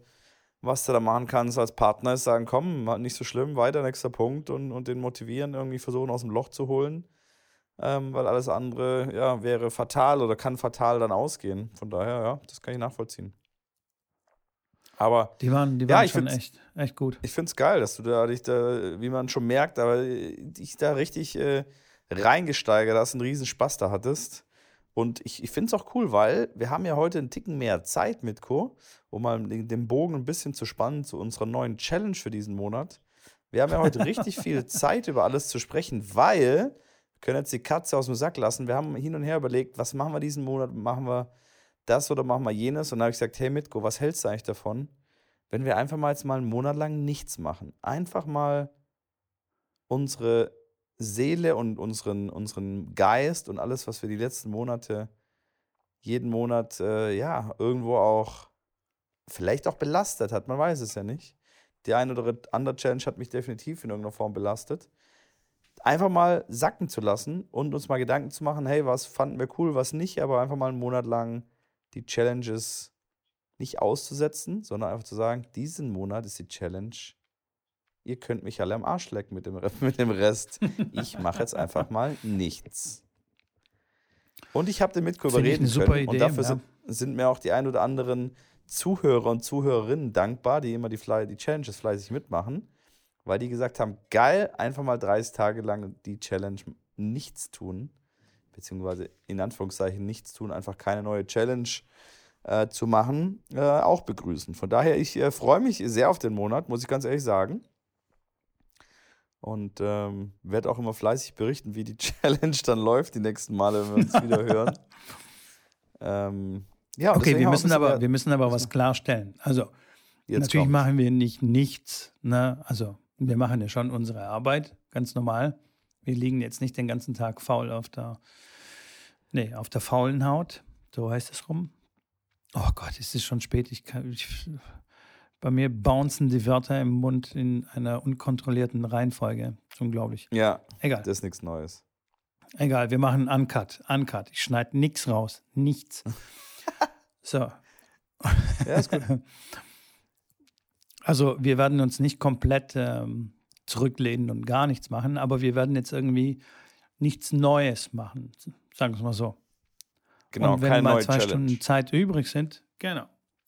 was du da machen kannst als Partner, ist sagen, komm, nicht so schlimm, weiter, nächster Punkt und, und den motivieren, irgendwie versuchen aus dem Loch zu holen. Ähm, weil alles andere, ja, wäre fatal oder kann fatal dann ausgehen. Von daher, ja, das kann ich nachvollziehen. Aber Die waren, die Ja, waren ich schon echt, echt gut. ich finde es geil, dass du da dich da, wie man schon merkt, aber dich da richtig äh, reingesteigert hast, einen riesen Spaß da hattest. Und ich, ich finde es auch cool, weil wir haben ja heute einen Ticken mehr Zeit mit Co, um mal den, den Bogen ein bisschen zu spannen zu unserer neuen Challenge für diesen Monat. Wir haben ja heute richtig [laughs] viel Zeit, über alles zu sprechen, weil wir können jetzt die Katze aus dem Sack lassen. Wir haben hin und her überlegt, was machen wir diesen Monat? Machen wir das oder machen wir jenes? Und dann habe ich gesagt, hey Mitko, was hältst du eigentlich davon, wenn wir einfach mal jetzt mal einen Monat lang nichts machen? Einfach mal unsere Seele und unseren, unseren Geist und alles, was wir die letzten Monate, jeden Monat, äh, ja, irgendwo auch, vielleicht auch belastet hat, man weiß es ja nicht. Die eine oder andere Challenge hat mich definitiv in irgendeiner Form belastet. Einfach mal sacken zu lassen und uns mal Gedanken zu machen, hey, was fanden wir cool, was nicht, aber einfach mal einen Monat lang die Challenges nicht auszusetzen, sondern einfach zu sagen, diesen Monat ist die Challenge ihr könnt mich alle am Arsch lecken mit dem, [laughs] mit dem Rest. Ich mache jetzt einfach mal nichts. Und ich habe den Mitko überreden können. Idee, und dafür ja. sind, sind, mir auch die ein oder anderen Zuhörer und Zuhörerinnen dankbar, die immer die, Fly, die Challenges fleißig mitmachen, weil die gesagt haben, geil, einfach mal 30 Tage lang die Challenge nichts tun, beziehungsweise in Anführungszeichen nichts tun, einfach keine neue Challenge äh, zu machen, äh, auch begrüßen. Von daher, ich äh, freue mich sehr auf den Monat, muss ich ganz ehrlich sagen. Und ähm, werde auch immer fleißig berichten, wie die [laughs] Challenge dann läuft, die nächsten Male, wenn wir uns wieder hören. [laughs] Ähm, ja, okay, wir müssen, aber, wir müssen aber was klarstellen. Also, Jetzt natürlich kommt. machen wir nicht nichts. Ne? Also, wir machen ja schon unsere Arbeit, ganz normal. Wir liegen jetzt nicht den ganzen Tag faul auf der, nee, auf der faulen Haut. So heißt es rum. Oh Gott, ist es schon spät. Ich kann, ich, bei mir bouncen die Wörter im Mund in einer unkontrollierten Reihenfolge. Unglaublich. Ja, egal. Das ist nichts Neues. Egal, wir machen Uncut. Uncut. Ich schneide nichts raus. Nichts. [laughs] so. Ja, ist gut. [laughs] Also, wir werden uns nicht komplett ähm, zurücklehnen und gar nichts machen, aber wir werden jetzt irgendwie nichts Neues machen. Sagen wir es mal so. Genau, und wenn mal zwei Challenge. Stunden Zeit übrig sind, genau.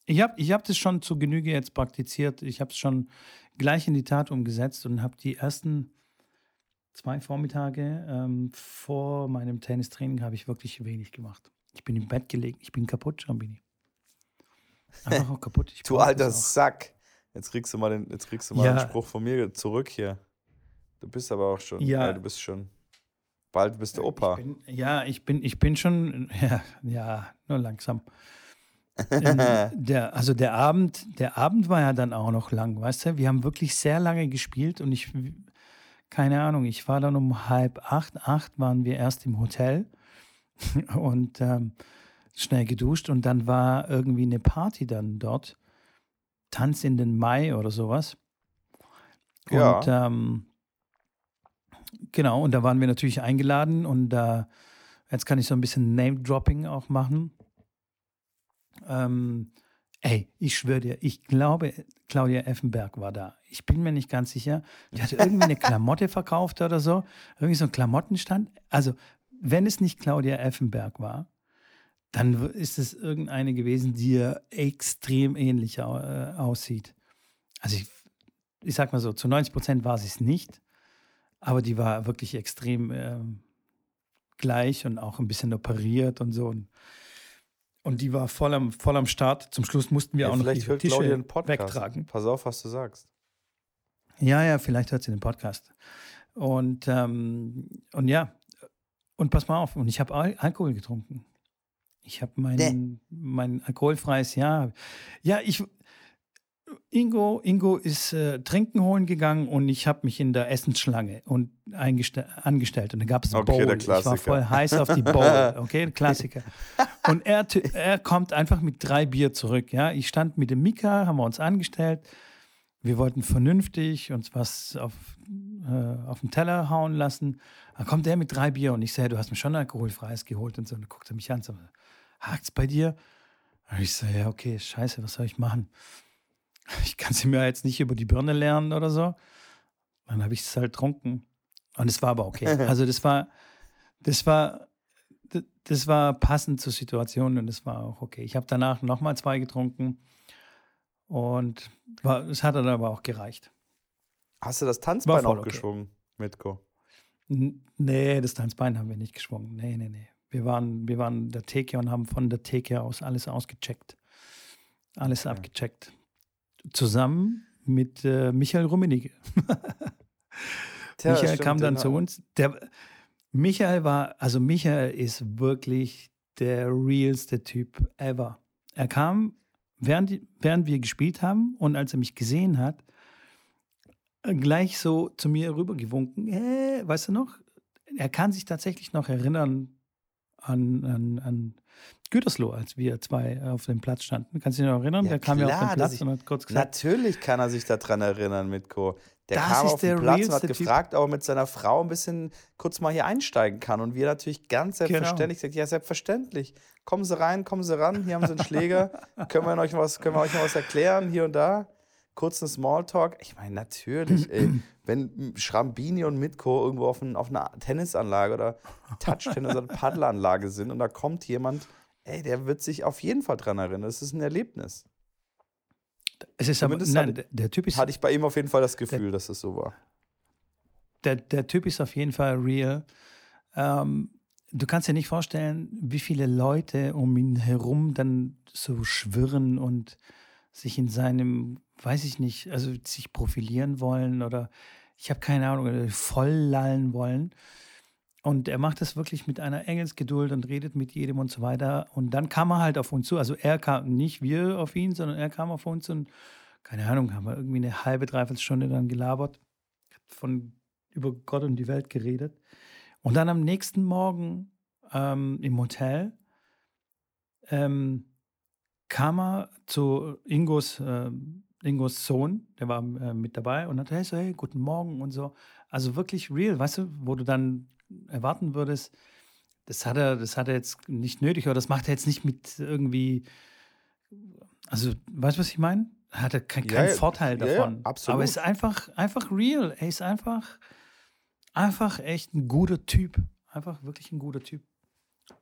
Ich habe ich hab das schon zu Genüge jetzt praktiziert. Ich habe es schon gleich in die Tat umgesetzt und habe die ersten zwei Vormittage ähm, vor meinem Tennistraining habe ich wirklich wenig gemacht. Ich bin im Bett gelegen. Ich bin kaputt, Jambini. Einfach auch kaputt. Du alter Sack. Jetzt kriegst du mal den, jetzt kriegst du mal ja. den Spruch von mir zurück hier. Du bist aber auch schon. Ja. ja du bist schon. Bald bist du Opa. Ich bin, ja, ich bin, ich bin schon. [laughs] Ja, ja, nur langsam. [laughs] der, also der Abend, der Abend war ja dann auch noch lang, weißt du? Wir haben wirklich sehr lange gespielt und ich, keine Ahnung, ich war dann um halb acht, acht waren wir erst im Hotel [laughs] und ähm, schnell geduscht und dann war irgendwie eine Party dann dort. Tanz in den Mai oder sowas. Ja. Und ähm, genau, und da waren wir natürlich eingeladen und äh, jetzt kann ich so ein bisschen Name-Dropping auch machen. Ähm, ey, ich schwöre dir, ich glaube, Claudia Effenberg war da. Ich bin mir nicht ganz sicher. Die hatte irgendwie eine [laughs] Klamotte verkauft oder so. Irgendwie so ein Klamottenstand. Also, wenn es nicht Claudia Effenberg war, dann ist es irgendeine gewesen, die ihr extrem ähnlich äh, aussieht. Also, ich, ich sag mal so, zu 90 Prozent war sie es nicht, aber die war wirklich extrem äh, gleich und auch ein bisschen operiert und so. Und und die war voll am, voll am Start. Zum Schluss mussten wir ja, auch noch die Tische wegtragen. Pass auf, was du sagst. Ja, ja, vielleicht hört sie den Podcast. Und, ähm, und ja, und pass mal auf, und ich habe Al Alkohol getrunken. Ich habe mein, mein alkoholfreies Jahr. Ja, ich, Ingo, Ingo ist äh, trinken holen gegangen und ich habe mich in der Essensschlange und angestellt und da gab es okay, Bowl. Ich war voll heiß auf die Bowl, [laughs] okay, Klassiker. Und er, er kommt einfach mit drei Bier zurück. Ja, ich stand mit dem Mika, haben wir uns angestellt. Wir wollten vernünftig uns was auf, äh, auf den Teller hauen lassen. Dann kommt er mit drei Bier und ich sage, du hast mir schon alkoholfreies geholt und so. Und dann guckt er mich an, so, hakt's bei dir? Und ich sage, ja, okay, scheiße, was soll ich machen? [laughs] ich kann sie mir jetzt nicht über die Birne lernen oder so. Dann habe ich es halt getrunken. Und es war aber okay. [laughs] Also das war, das war, das war passend zur Situation und es war auch okay. Ich habe danach nochmal zwei getrunken und war, es hat dann aber auch gereicht. Hast du das Tanzbein auch okay. geschwungen, Mitko? Nee, das Tanzbein haben wir nicht geschwungen. Nee, nee, nee. Wir waren, wir waren der Theke und haben von der Theke aus alles ausgecheckt. Alles Ja. abgecheckt. Zusammen mit äh, Michael Rummenigge. [laughs] Tja, Michael stimmt, kam dann den- zu uns. Der, Michael war, also Michael ist wirklich der realste Typ ever. Er kam, während, während wir gespielt haben und als er mich gesehen hat, äh, gleich so zu mir rübergewunken. Hey, weißt du noch? Er kann sich tatsächlich noch erinnern an, an, an Gütersloh, als wir zwei auf dem Platz standen. Kannst du dich noch erinnern? Ja, der kam ja auf klar, den Platz ich- und hat kurz gesagt, Natürlich kann er sich daran erinnern, Mitko. Der Das kam ist auf den der Platz und hat gefragt, ob er mit seiner Frau ein bisschen kurz mal hier einsteigen kann. Und wir natürlich ganz Genau. selbstverständlich gesagt, ja, selbstverständlich. Kommen Sie rein, kommen Sie ran, hier haben Sie einen Schläger. [laughs] können, wir euch was, können wir euch noch was erklären, hier und da? Kurzen Smalltalk. Ich meine, natürlich, ey, wenn Schrambini und Mitko irgendwo auf, ein, auf einer Tennisanlage oder Touchtennis oder Paddelanlage sind und da kommt jemand, ey, der wird sich auf jeden Fall dran erinnern. Das ist ein Erlebnis. es ist aber, zumindest nein, hatte- der, der Typ ist Hatte ich bei ihm auf jeden Fall das Gefühl, dass es so war. der, der Typ ist auf jeden Fall real. Ähm, du kannst dir nicht vorstellen, wie viele Leute um ihn herum dann so schwirren und sich in seinem, weiß ich nicht, also sich profilieren wollen oder ich habe keine Ahnung, voll lallen wollen. Und er macht das wirklich mit einer Engelsgeduld und redet mit jedem und so weiter. Und dann kam er halt auf uns zu. Also er kam, nicht wir auf ihn, sondern er kam auf uns und keine Ahnung, haben wir irgendwie eine halbe, dreiviertel Stunde dann gelabert. Von über Gott und die Welt geredet. Und dann am nächsten Morgen ähm, im Hotel ähm, kam er zu Ingos, ähm, Ingos Sohn, der war äh, mit dabei und hat, hey, so, hey, guten Morgen und so. Also wirklich real, weißt du, wo du dann erwarten würdest, das hat er, das hat er jetzt nicht nötig oder das macht er jetzt nicht mit irgendwie, also, weißt du, was ich meine? Hat er keinen Ja, ja, Vorteil ja, ja, davon. absolut. Aber es ist einfach, einfach real. Er ist einfach, einfach echt ein guter Typ. Einfach wirklich ein guter Typ.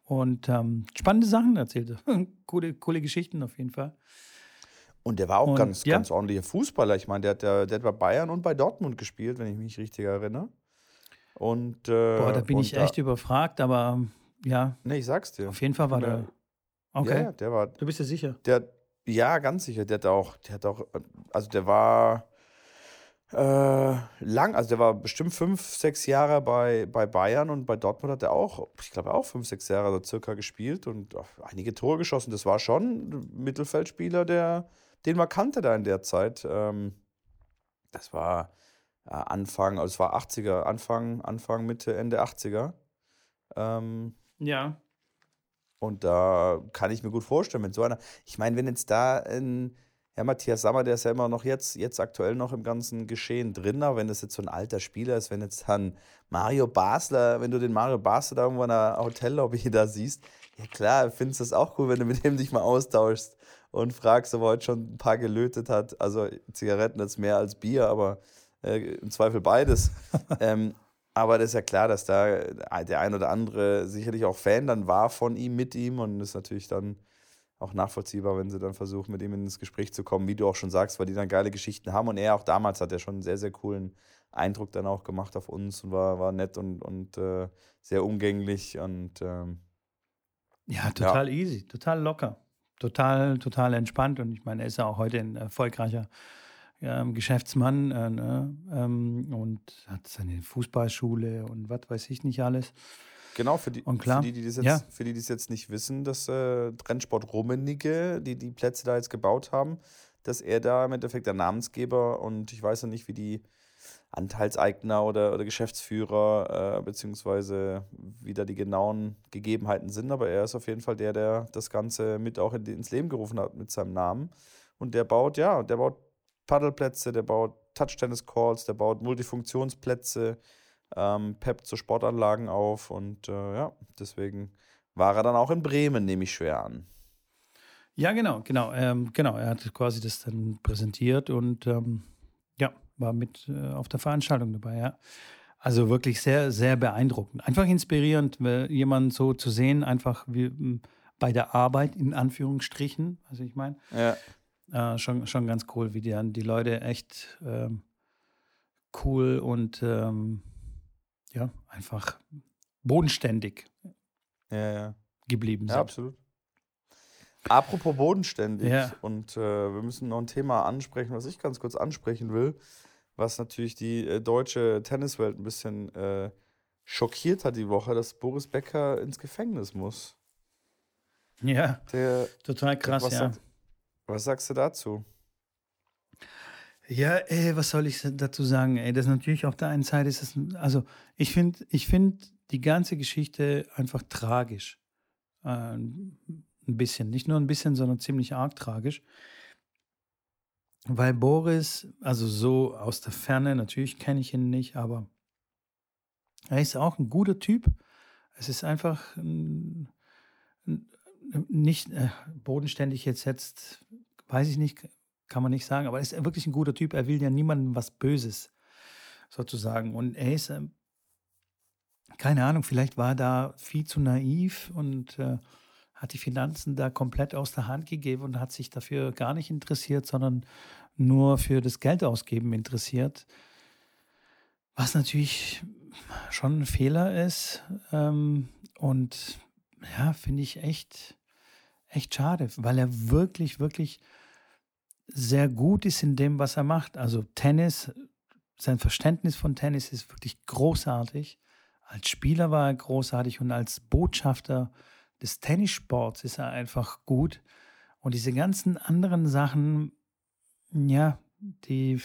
Und ähm, spannende Sachen erzählt er. [laughs] coole, coole Geschichten auf jeden Fall. Und der war auch Und, ganz, ja. ganz ordentlicher Fußballer. Ich meine, der hat, ja- der hat bei Bayern und bei Dortmund gespielt, wenn ich mich richtig erinnere. Und, äh, Boah, da bin und ich echt überfragt, aber ähm, ja, Nee, ich sag's dir. auf jeden Fall war der. Okay. Ja, ja, der war, Du bist dir sicher. der, ja, ganz sicher. Der hat auch, der hat auch, also der war äh, lang, also der war bestimmt fünf, sechs Jahre bei, bei Bayern und bei Dortmund hat er auch, ich glaube auch fünf, sechs Jahre so circa gespielt und auch einige Tore geschossen. Das war schon ein Mittelfeldspieler, der, den man kannte da in der Zeit. Ähm, das war äh, Anfang, also es war 80er, Anfang, Anfang, Mitte, Ende 80er. Ähm, Ja. und da kann ich mir gut vorstellen, mit so einer. Ich meine, wenn jetzt da ein Herr Matthias Sammer, der ist ja immer noch jetzt, jetzt aktuell noch im ganzen Geschehen drin, aber wenn das jetzt so ein alter Spieler ist, wenn jetzt dann Mario Basler, wenn du den Mario Basler da irgendwo in einer Hotellobby [laughs] da siehst, ja klar, findest du das auch cool, wenn du mit dem dich mal austauschst und fragst, ob er heute schon ein paar gelötet hat. Also Zigaretten jetzt mehr als Bier, aber äh, im Zweifel beides. [laughs] ähm, aber das ist ja klar, dass da der ein oder andere sicherlich auch Fan dann war von ihm, mit ihm und ist natürlich dann auch nachvollziehbar, wenn sie dann versuchen, mit ihm ins Gespräch zu kommen, wie du auch schon sagst, weil die dann geile Geschichten haben. Und er auch damals hat er schon einen sehr, sehr coolen Eindruck dann auch gemacht auf uns und war, war nett und, und äh, sehr umgänglich und ähm, Ja, total easy, total locker, total, total entspannt. Und ich meine, er ist ja auch heute ein erfolgreicher ähm, Geschäftsmann äh, ne? ähm, und hat seine Fußballschule und was weiß ich nicht alles. Genau, für die, Und klar, für die, die das jetzt, ja. für die, die es jetzt nicht wissen, dass äh, Trennsport Rummenigge, die die Plätze da jetzt gebaut haben, dass er da im Endeffekt der Namensgeber und ich weiß ja nicht, wie die Anteilseigner oder, oder Geschäftsführer, äh, beziehungsweise wie da die genauen Gegebenheiten sind, aber er ist auf jeden Fall der, der das Ganze mit auch in, ins Leben gerufen hat mit seinem Namen. Und der baut, ja, der baut Paddelplätze, der baut Touch-Tennis-Calls, der baut Multifunktionsplätze, ähm, peppt so Sportanlagen auf und äh, ja, deswegen war er dann auch in Bremen, nehme ich schwer an. Ja, genau, genau, ähm, genau. Er hat quasi das dann präsentiert und ähm, war mit äh, auf der Veranstaltung dabei, ja. Also wirklich sehr, sehr beeindruckend. Einfach inspirierend, weil jemanden so zu sehen, einfach wie m, bei der Arbeit, in Anführungsstrichen. Also ich meine, Ja, äh, schon, schon ganz cool, wie die die Leute echt ähm, cool und ähm, ja, einfach bodenständig Ja, ja. geblieben Ja, sind. absolut. Apropos bodenständig. Ja. Und äh, wir müssen noch ein Thema ansprechen, was ich ganz kurz ansprechen will, was natürlich die äh, deutsche Tenniswelt ein bisschen äh, schockiert hat die Woche, dass Boris Becker ins Gefängnis muss. Ja, Der, total krass, was, ja. sagt- was sagst du dazu? Ja, ey, was soll ich dazu sagen? Ey, das ist natürlich auf der einen Seite ist es, also ich finde, ich finde die ganze Geschichte einfach tragisch. Äh, ein bisschen, nicht nur ein bisschen, sondern ziemlich arg tragisch. Weil Boris, also so aus der Ferne, natürlich kenne ich ihn nicht, aber er ist auch ein guter Typ. Es ist einfach ein, ein, nicht äh, bodenständig jetzt, jetzt, weiß ich nicht, kann man nicht sagen, aber er ist wirklich ein guter Typ. Er will ja niemandem was Böses, sozusagen. Und er ist, ähm, keine Ahnung, vielleicht war er da viel zu naiv und äh, hat die Finanzen da komplett aus der Hand gegeben und hat sich dafür gar nicht interessiert, sondern nur für das Geld ausgeben interessiert. Was natürlich schon ein Fehler ist. Ähm, und ja, finde ich echt, echt schade, weil er wirklich, wirklich sehr gut ist in dem, was er macht. Also Tennis, sein Verständnis von Tennis ist wirklich großartig. Als Spieler war er großartig und als Botschafter des Tennissports ist er einfach gut. Und diese ganzen anderen Sachen, ja, die,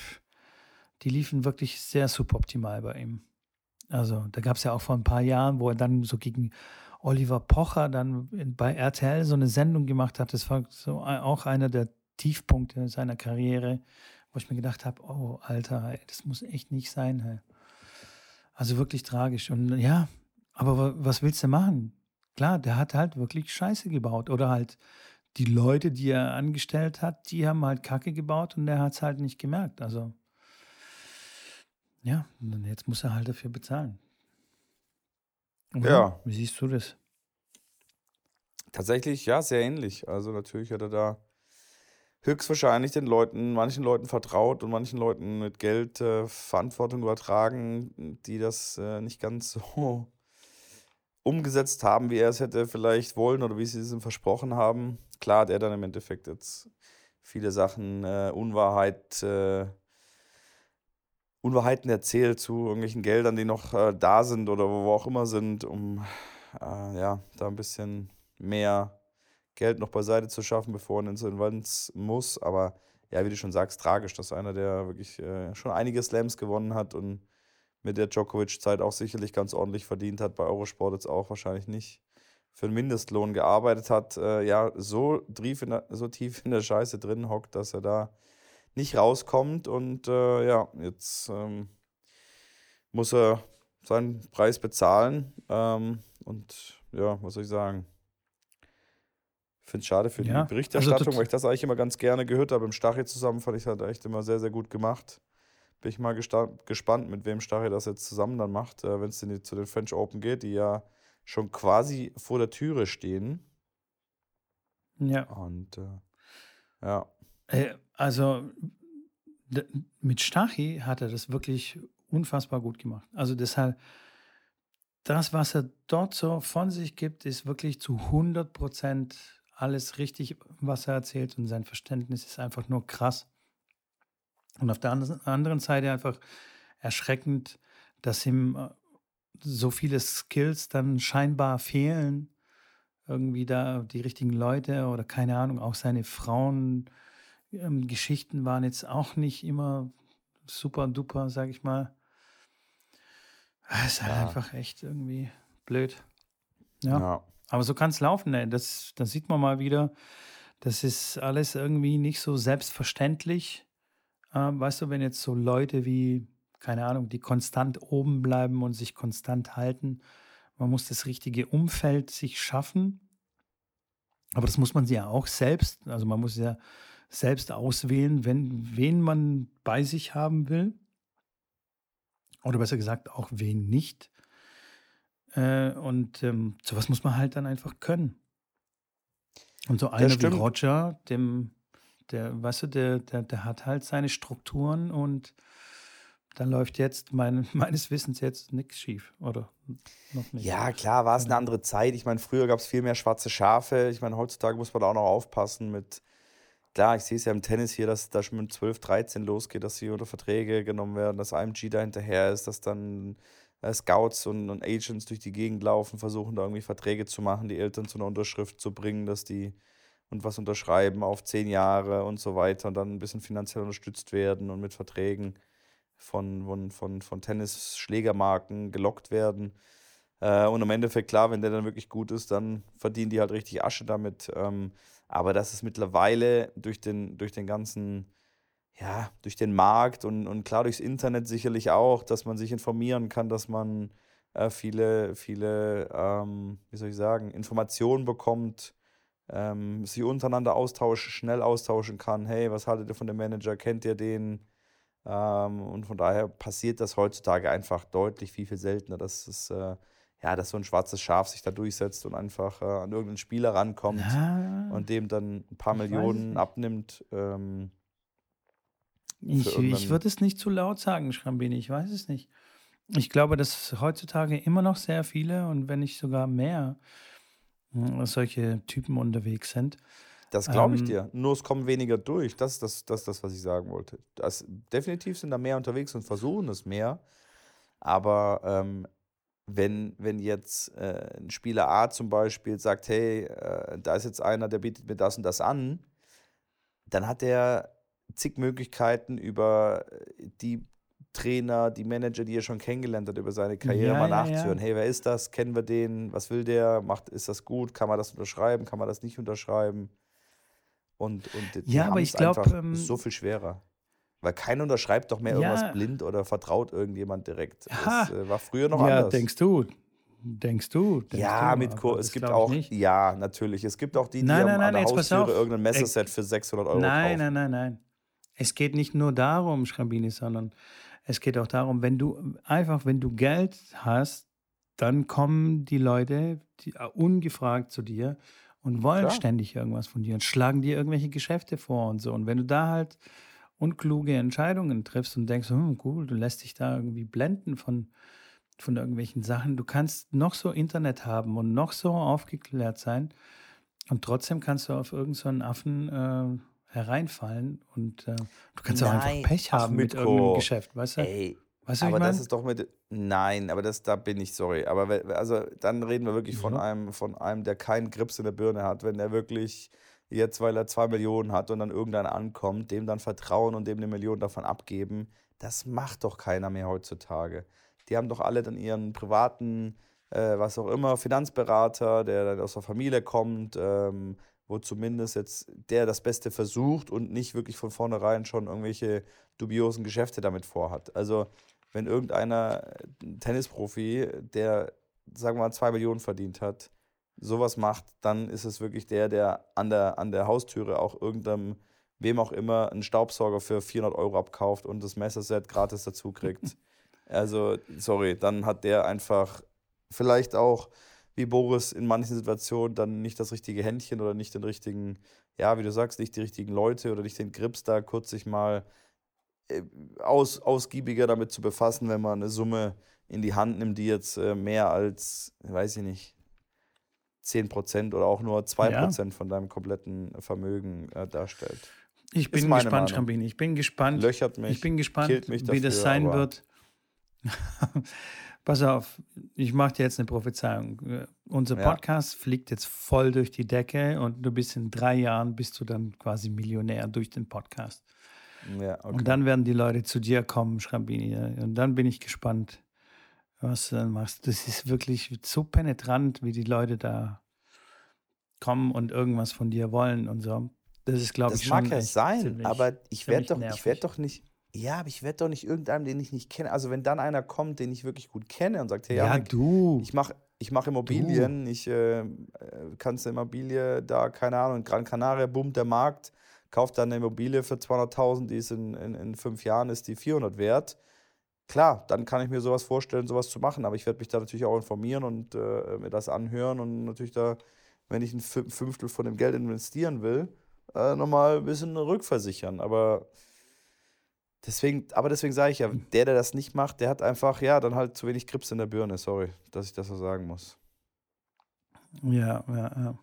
die liefen wirklich sehr suboptimal bei ihm. Also da gab es ja auch vor ein paar Jahren, wo er dann so gegen Oliver Pocher dann bei RTL so eine Sendung gemacht hat. Das war so auch einer der Tiefpunkte seiner Karriere, wo ich mir gedacht habe, oh Alter, das muss echt nicht sein. Also wirklich tragisch. Und ja, aber wa- was willst du machen? Klar, der hat halt wirklich Scheiße gebaut. Oder halt die Leute, die er angestellt hat, die haben halt Kacke gebaut und der hat es halt nicht gemerkt. Also ja, und jetzt muss er halt dafür bezahlen. Oder? Ja. Wie siehst du das? Tatsächlich, ja, sehr ähnlich. Also natürlich hat er da höchstwahrscheinlich den Leuten, manchen Leuten vertraut und manchen Leuten mit Geld äh, Verantwortung übertragen, die das äh, nicht ganz [laughs] so umgesetzt haben, wie er es hätte vielleicht wollen oder wie sie es ihm versprochen haben. Klar hat er dann im Endeffekt jetzt viele Sachen, äh, Unwahrheit, äh, Unwahrheiten erzählt zu irgendwelchen Geldern, die noch äh, da sind oder wo auch immer sind, um äh, ja, da ein bisschen mehr Geld noch beiseite zu schaffen, bevor er ins Insolvenz muss. Aber ja, wie du schon sagst, tragisch, dass einer, der wirklich äh, schon einige Slams gewonnen hat und mit der Djokovic-Zeit auch sicherlich ganz ordentlich verdient hat, bei Eurosport jetzt auch wahrscheinlich nicht für einen Mindestlohn gearbeitet hat, äh, ja, so tief, in der, so tief in der Scheiße drin hockt, dass er da nicht rauskommt. Und äh, ja, jetzt ähm, muss er seinen Preis bezahlen. Ähm, und ja, was soll ich sagen? Ich finde es schade für Ja, die Berichterstattung, also weil ich das eigentlich immer ganz gerne gehört habe. Im Stachel zusammen fand ich es halt echt immer sehr, sehr gut gemacht. Bin ich mal gespannt, mit wem Stachel das jetzt zusammen dann macht, äh, wenn es denn zu den French Open geht, die ja schon quasi vor der Türe stehen. Ja. Und äh, ja, Äh, Also mit Stachy hat er das wirklich unfassbar gut gemacht. Also deshalb, das, was er dort so von sich gibt, ist wirklich zu 100 Prozent alles richtig, was er erzählt und sein Verständnis ist einfach nur krass. Und auf der anderen- Seite einfach erschreckend, dass ihm äh, so viele Skills dann scheinbar fehlen. Irgendwie da die richtigen Leute oder keine Ahnung, auch seine Frauen. Ähm, Geschichten waren jetzt auch nicht immer super duper, sag ich mal. Es ist halt Ja. einfach echt irgendwie blöd. Ja. ja. Aber so kann es laufen, ey. Das, das sieht man mal wieder. Das ist alles irgendwie nicht so selbstverständlich. Ähm, weißt du, wenn jetzt so Leute wie, keine Ahnung, die konstant oben bleiben und sich konstant halten, man muss das richtige Umfeld sich schaffen. Aber das muss man ja auch selbst, also man muss ja selbst auswählen, wenn, wen man bei sich haben will. Oder besser gesagt, auch wen nicht. Äh, und ähm, sowas muss man halt dann einfach können. Und so einer wie stimmt. da läuft jetzt mein, [laughs] meines Wissens jetzt nichts schief, oder noch nicht? Ja, klar, war es eine andere Zeit. Ich meine, früher gab es viel mehr schwarze Schafe. Ich meine, heutzutage muss man da auch noch aufpassen mit, klar, ich sehe es ja im Tennis hier, dass da schon mit 12, 13 losgeht, dass sie unter Verträge genommen werden, dass IMG da hinterher ist, dass dann äh, Scouts und, und Agents durch die Gegend laufen, versuchen da irgendwie Verträge zu machen, die Eltern zu einer Unterschrift zu bringen, dass die und was unterschreiben auf zehn Jahre und so weiter und dann ein bisschen finanziell unterstützt werden und mit Verträgen von, von, von, von Tennisschlägermarken gelockt werden. Äh, und im Endeffekt, klar, wenn der dann wirklich gut ist, dann verdienen die halt richtig Asche damit. Ähm, aber das ist mittlerweile durch den, durch den ganzen, ja, durch den Markt und, und klar durchs Internet sicherlich auch, dass man sich informieren kann, dass man äh, viele, viele, ähm, wie soll ich sagen, Informationen bekommt, ähm, sich untereinander austauschen, schnell austauschen kann. Hey, was haltet ihr von dem Manager? Kennt ihr den? Ähm, und von daher passiert das heutzutage einfach deutlich viel, viel seltener, dass es äh, ja, dass so ein schwarzes Schaf sich da durchsetzt und einfach äh, an irgendeinen Spieler rankommt ja, und dem dann ein paar Millionen abnimmt. Ähm, ich, ich würde es nicht zu laut sagen, Schrambini, ich weiß es nicht. Ich glaube, dass heutzutage immer noch sehr viele und wenn nicht sogar mehr solche Typen unterwegs sind. Das glaube ich ähm, dir. Nur es kommen weniger durch. Das ist das, das, das, was ich sagen wollte. Das, definitiv sind da mehr unterwegs und versuchen es mehr. Aber ähm, wenn, wenn jetzt äh, ein Spieler A zum Beispiel sagt, hey, äh, da ist jetzt einer, der bietet mir das und das an, dann hat er zig Möglichkeiten über die Trainer, die Manager, die er schon kennengelernt hat, über seine Karriere ja, mal ja, nachzuhören. Ja. Hey, wer ist das? Kennen wir den? Was will der? Macht, ist das gut? Kann man das unterschreiben? Kann man das nicht unterschreiben? Und, und ja, aber ich glaube, ähm, so viel schwerer. Weil keiner unterschreibt doch mehr irgendwas blind oder vertraut irgendjemand direkt. Das äh, war früher noch ja, anders. Ja, denkst du. Denkst du? Denkst ja, du, mit Co es gibt auch, ja, natürlich. Es gibt auch die, die nein, nein, nein, an der Haustüre irgendein Messerset für 600 Euro nein, kaufen. Nein, nein, nein, nein. Es geht nicht nur darum, Schrambini, sondern es geht auch darum, wenn du einfach, wenn du Geld hast, dann kommen die Leute die, uh, ungefragt zu dir und wollen Klar. ständig irgendwas von dir und schlagen dir irgendwelche Geschäfte vor und so. Und wenn du da halt unkluge Entscheidungen triffst und denkst, hm, cool, du lässt dich da irgendwie blenden von, von irgendwelchen Sachen. Du kannst noch so Internet haben und noch so aufgeklärt sein und trotzdem kannst du auf irgendeinen so Affen äh, hereinfallen und äh, du kannst Nein. auch einfach Pech haben Ach, mit irgendeinem Geschäft, weißt du? Ey, weißt du, aber das ist doch mit Nein, aber das da bin ich sorry, aber also dann reden wir wirklich von einem von einem, der keinen Grips in der Birne hat, wenn er wirklich jetzt, weil er zwei Millionen hat und dann irgendeiner ankommt, dem dann vertrauen und dem eine Million davon abgeben, das macht doch keiner mehr heutzutage. Die haben doch alle dann ihren privaten, äh, was auch immer, Finanzberater, der dann aus der Familie kommt, ähm, wo zumindest jetzt der das Beste versucht und nicht wirklich von vornherein schon irgendwelche dubiosen Geschäfte damit vorhat. Also wenn irgendeiner Tennisprofi, der, sagen wir mal, zwei Millionen verdient hat, sowas macht, dann ist es wirklich der, der an der, an der Haustüre auch irgendeinem, wem auch immer, einen Staubsauger für 400 Euro abkauft und das Messerset gratis dazu kriegt. [laughs] also, sorry, dann hat der einfach vielleicht auch, wie Boris in manchen Situationen, dann nicht das richtige Händchen oder nicht den richtigen, ja, wie du sagst, nicht die richtigen Leute oder nicht den Grips da kurz sich mal äh, aus, ausgiebiger damit zu befassen, wenn man eine Summe in die Hand nimmt, die jetzt äh, mehr als, weiß ich nicht, 10% oder auch nur 2% ja. von deinem kompletten Vermögen äh, darstellt. Ich bin gespannt, Schrambini. Ich bin gespannt. Löchert mich. Ich bin gespannt, mich dafür, wie das sein wird. [laughs] Pass auf, ich mache dir jetzt eine Prophezeiung. Äh, unser Podcast ja. fliegt jetzt voll durch die Decke und du bist in drei Jahren bist du dann quasi Millionär durch den Podcast. Ja, okay. Und dann werden die Leute zu dir kommen, Schrambini. Und dann bin ich gespannt, was du dann machst. Das ist wirklich so penetrant, wie die Leute da kommen und irgendwas von dir wollen und so. Das ist, glaube ich, schon. Das mag ja sein, aber ich werde doch, ich werde doch nicht. Ja, aber ich werde doch nicht irgendeinem, den ich nicht kenne. Also wenn dann einer kommt, den ich wirklich gut kenne und sagt, hey, ja, Janik, du. Ich mache ich mach Immobilien, du. ich äh, kannst eine Immobilie da, keine Ahnung, in Gran Canaria boomt der Markt, kauft dann eine Immobilie für 200.000, die ist in, in, in fünf Jahren ist die 400 wert klar, dann kann ich mir sowas vorstellen, sowas zu machen. Aber ich werde mich da natürlich auch informieren und äh, mir das anhören und natürlich da, wenn ich ein Fünftel von dem Geld investieren will, äh, nochmal ein bisschen rückversichern. Aber Deswegen, aber deswegen sage ich ja, der, der das nicht macht, der hat einfach, ja, dann halt zu wenig Krips in der Birne. Sorry, dass ich das so sagen muss. Ja, ja, ja.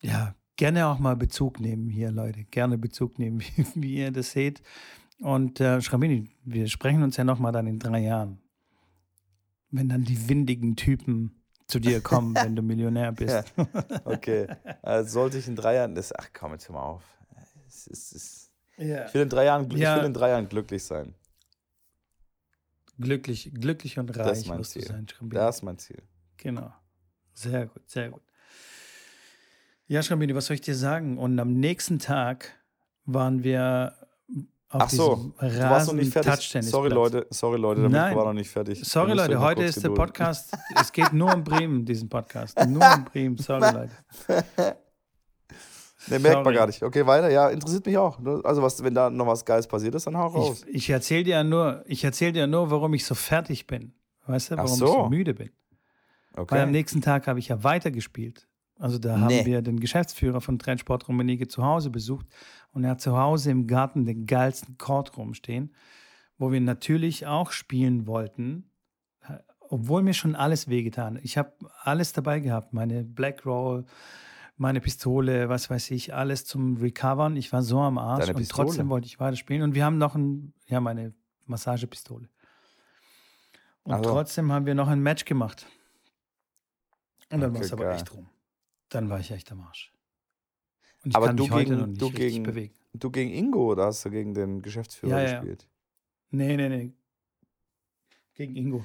Ja, gerne auch mal Bezug nehmen hier, Leute. Gerne Bezug nehmen, [laughs] wie, wie ihr das seht. Und äh, Schrambini, wir sprechen uns ja nochmal dann in drei Jahren. Wenn dann die windigen Typen zu dir kommen, [laughs] wenn du Millionär bist. Ja, okay. Also sollte ich in drei Jahren. Das, ach komm, jetzt hör mal auf. Es, es, Ja. ich, will in drei Jahren, ich Ja. will in drei Jahren glücklich sein. Glücklich, glücklich und ist reich mein musst du Ziel. sein, Schrambini. Das ist mein Ziel. Genau. Sehr gut, sehr gut. Ja, Schrambini, was soll ich dir sagen? Und am nächsten Tag waren wir auf Ach so, diesem du warst noch nicht fertig. Sorry, Leute, sorry, Leute, der Nein. War noch nicht fertig. Sorry, Leute, heute ist der gedulden. Podcast, es geht nur um Bremen, diesen Podcast. Nur um Bremen, sorry, [laughs] Leute. Ne, merkt man Sorry. gar nicht. Okay, weiter. Ja, interessiert mich auch. Also, was, wenn da noch was Geiles passiert ist, dann hau raus. Ich, ich erzähle dir ja nur, ich erzähl dir nur, warum ich so fertig bin. Weißt du, warum ich so. so müde bin. Weil am okay. nächsten Tag habe ich ja weitergespielt. Also da haben Nee. wir den Geschäftsführer von Trendsport Rummenigge zu Hause besucht und er hat zu Hause im Garten den geilsten Court rumstehen, wo wir natürlich auch spielen wollten, obwohl mir schon alles wehgetan. Ich habe alles dabei gehabt, meine Black Roll, meine Pistole, was weiß ich, alles zum Recovern. Ich war so am Arsch Deine und Pistole? trotzdem wollte ich weiterspielen. Und wir haben noch ein, ja, meine Massagepistole. Und Also. trotzdem haben wir noch ein Match gemacht. Und dann Okay, war es aber geil. echt rum. Dann war ich echt am Arsch. Und ich Aber kann du mich heute gegen- noch nicht du gegen- bewegen. Du gegen Ingo oder hast du gegen den Geschäftsführer Ja, ja. gespielt? Nee, nee, nee. Gegen Ingo.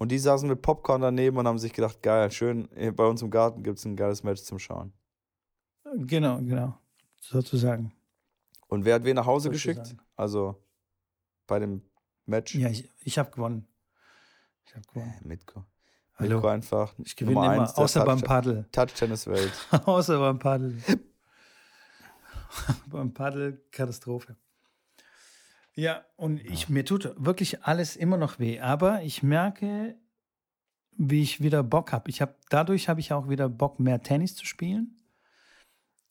Und die saßen mit Popcorn daneben und haben sich gedacht, geil, schön, bei uns im Garten gibt es ein geiles Match zum Schauen. Genau, genau. Sozusagen. Und wer hat wen nach Hause geschickt? Sozusagen. Also bei dem Match? Ja, ich, ich habe gewonnen. Ich habe gewonnen. Äh, Mitko. Hallo. Mitko einfach. Ich gewinne Nummer immer, eins außer beim Touch- Paddel. Touch-Tennis-Welt. [laughs] außer beim Paddel. [laughs] beim Paddel Katastrophe. Ja, und ich, mir tut wirklich alles immer noch weh, aber ich merke, wie ich wieder Bock habe. Ich habe dadurch habe ich auch wieder Bock, mehr Tennis zu spielen.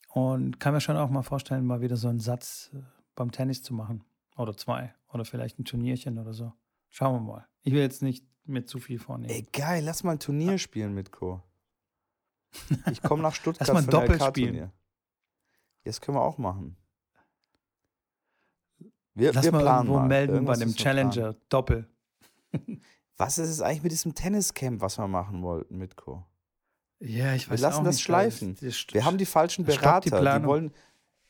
Und kann mir schon auch mal vorstellen, mal wieder so einen Satz äh, beim Tennis zu machen. Oder zwei. Oder vielleicht ein Turnierchen oder so. Schauen wir mal. Ich will jetzt nicht mir zu viel vornehmen. Ey, geil, lass mal ein Turnier spielen, Mitko. [laughs] Ich komme nach Stuttgart Lass mal ein Doppel spielen. Das können wir auch machen. Wir, Lass wir mal planen irgendwo mal. melden Irgendwas bei dem wir. Challenger. Doppel. [laughs] Was ist es eigentlich mit diesem Tenniscamp, was wir machen wollten, Mitko? Ja, ich Wir weiß lassen auch das nicht, schleifen. das- das- Wir haben die falschen die Berater. Die, Planung. wollen.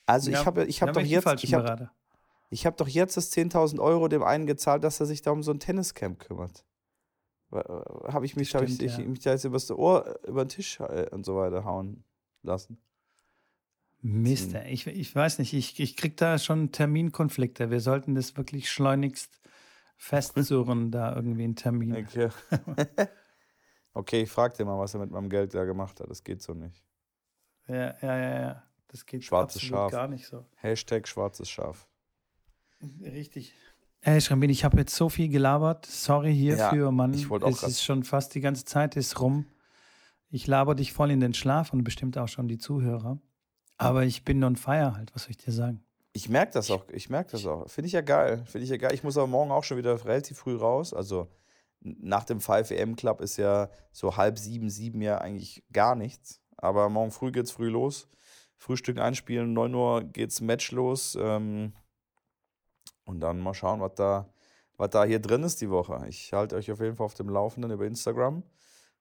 Also Ja, ich habe ich wir hab haben doch die jetzt, falschen ich habe ich hab doch jetzt das 10.000 Euro dem einen gezahlt, dass er sich da um so ein Tenniscamp kümmert. Habe ich mich, hab ich, Stimmt, ich, ja. mich da jetzt übers Ohr, über den Tisch äh, und so weiter hauen lassen? Mist, Hm. ich, ich weiß nicht, ich, ich krieg da schon Terminkonflikte. Wir sollten das wirklich schleunigst festzurren, [laughs] da irgendwie einen Termin. Okay. [laughs] okay, ich frag dir mal, was er mit meinem Geld da gemacht hat. Das geht so nicht. Ja, ja, ja, ja. Das geht Schwarzes absolut Schaf. gar nicht so. Hashtag schwarzes Schaf. Richtig. Ey, Schrambin, ich habe jetzt so viel gelabert. Sorry hierfür, Ja, Mann. ich wollte auch es ist schon fast die ganze Zeit ist rum. Ich laber dich voll in den Schlaf und bestimmt auch schon die Zuhörer. Aber ich bin on fire halt, was soll ich dir sagen? Ich merke das auch. Ich merke das auch. Finde ich ja geil. Finde ich ja geil. Ich muss aber morgen auch schon wieder relativ früh raus. Also nach dem 5 Club ist ja so halb sieben, sieben ja eigentlich gar nichts. Aber morgen früh geht's früh los. Frühstück einspielen, 9 Uhr geht's Match los. Ähm, und dann mal schauen, was da, was da hier drin ist die Woche. Ich halte euch auf jeden Fall auf dem Laufenden über Instagram.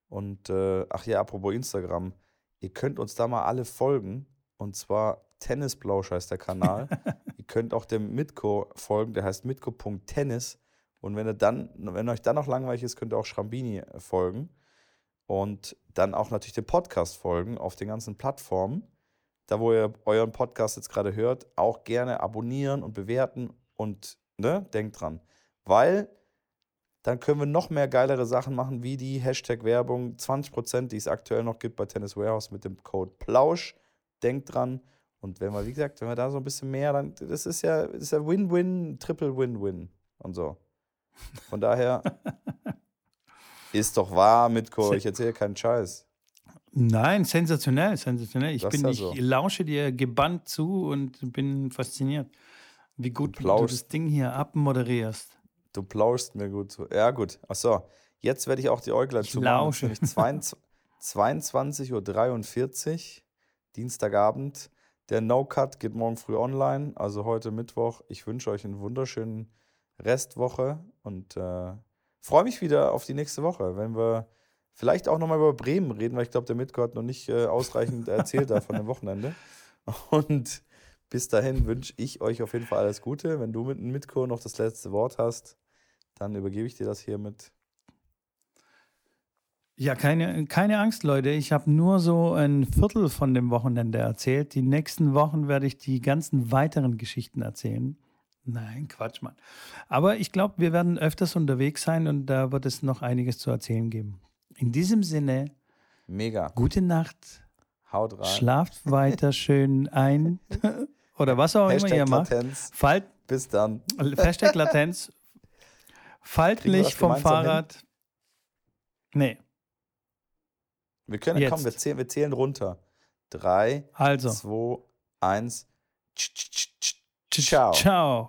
Und äh, ach ja, apropos Instagram, ihr könnt uns da mal alle folgen. Und zwar Tennisblausch heißt der Kanal. [laughs] ihr könnt auch dem Mitko folgen, der heißt mitko.tennis. Und wenn ihr dann, wenn euch dann noch langweilig ist, könnt ihr auch Schrambini äh, folgen. Und dann auch natürlich dem Podcast folgen auf den ganzen Plattformen. Da, wo ihr euren Podcast jetzt gerade hört, auch gerne abonnieren und bewerten und ne, denkt dran. Weil dann können wir noch mehr geilere Sachen machen, wie die Hashtag-Werbung 20%, die es aktuell noch gibt bei Tennis Warehouse mit dem Code Plausch. Denkt dran. Und wenn wir, wie gesagt, wenn wir da so ein bisschen mehr, dann, das ist ja, das ist ja Win-Win, Triple Win-Win und so. Von daher [laughs] ist doch wahr, Mitko, ich erzähle keinen Scheiß. Nein, sensationell, sensationell. Ich Das bin, ja ich so. lausche dir gebannt zu und bin fasziniert, Wie gut du, plauschst. das Ding hier abmoderierst. Du plauschst mir gut zu. Ja, gut. Achso, jetzt werde ich auch die Äuglein Ich zumachen. lausche. Es ist nämlich 22 22.43 [laughs] Uhr, Dienstagabend. Der No-Cut geht morgen früh online, also heute Mittwoch. Ich wünsche euch einen wunderschönen Restwoche und äh, freue mich wieder auf die nächste Woche, wenn wir vielleicht auch nochmal über Bremen reden, weil ich glaube, der Mitko hat noch nicht äh, ausreichend erzählt da von dem Wochenende. Und bis dahin wünsche ich euch auf jeden Fall alles Gute. Wenn du mit Mitko noch das letzte Wort hast, dann übergebe ich dir das hiermit. Ja, keine, keine Angst, Leute. Ich habe nur so ein Viertel von dem Wochenende erzählt. Die nächsten Wochen werde ich die ganzen weiteren Geschichten erzählen. Nein, Quatsch, Mann. Aber ich glaube, wir werden öfters unterwegs sein und da wird es noch einiges zu erzählen geben. In diesem Sinne, Mega. gute Nacht. Haut rein. Schlaft weiter schön ein. [laughs] Oder was auch immer ihr Hashtag macht. Latenz. Fallt, Bis dann. Hashtag Latenz. [laughs] Fallt nicht das vom gemeinsam hin? Fahrrad. Nee, Wir können, Jetzt. komm, wir zählen, wir zählen runter. Drei, also. zwei, eins. Ciao. Ciao.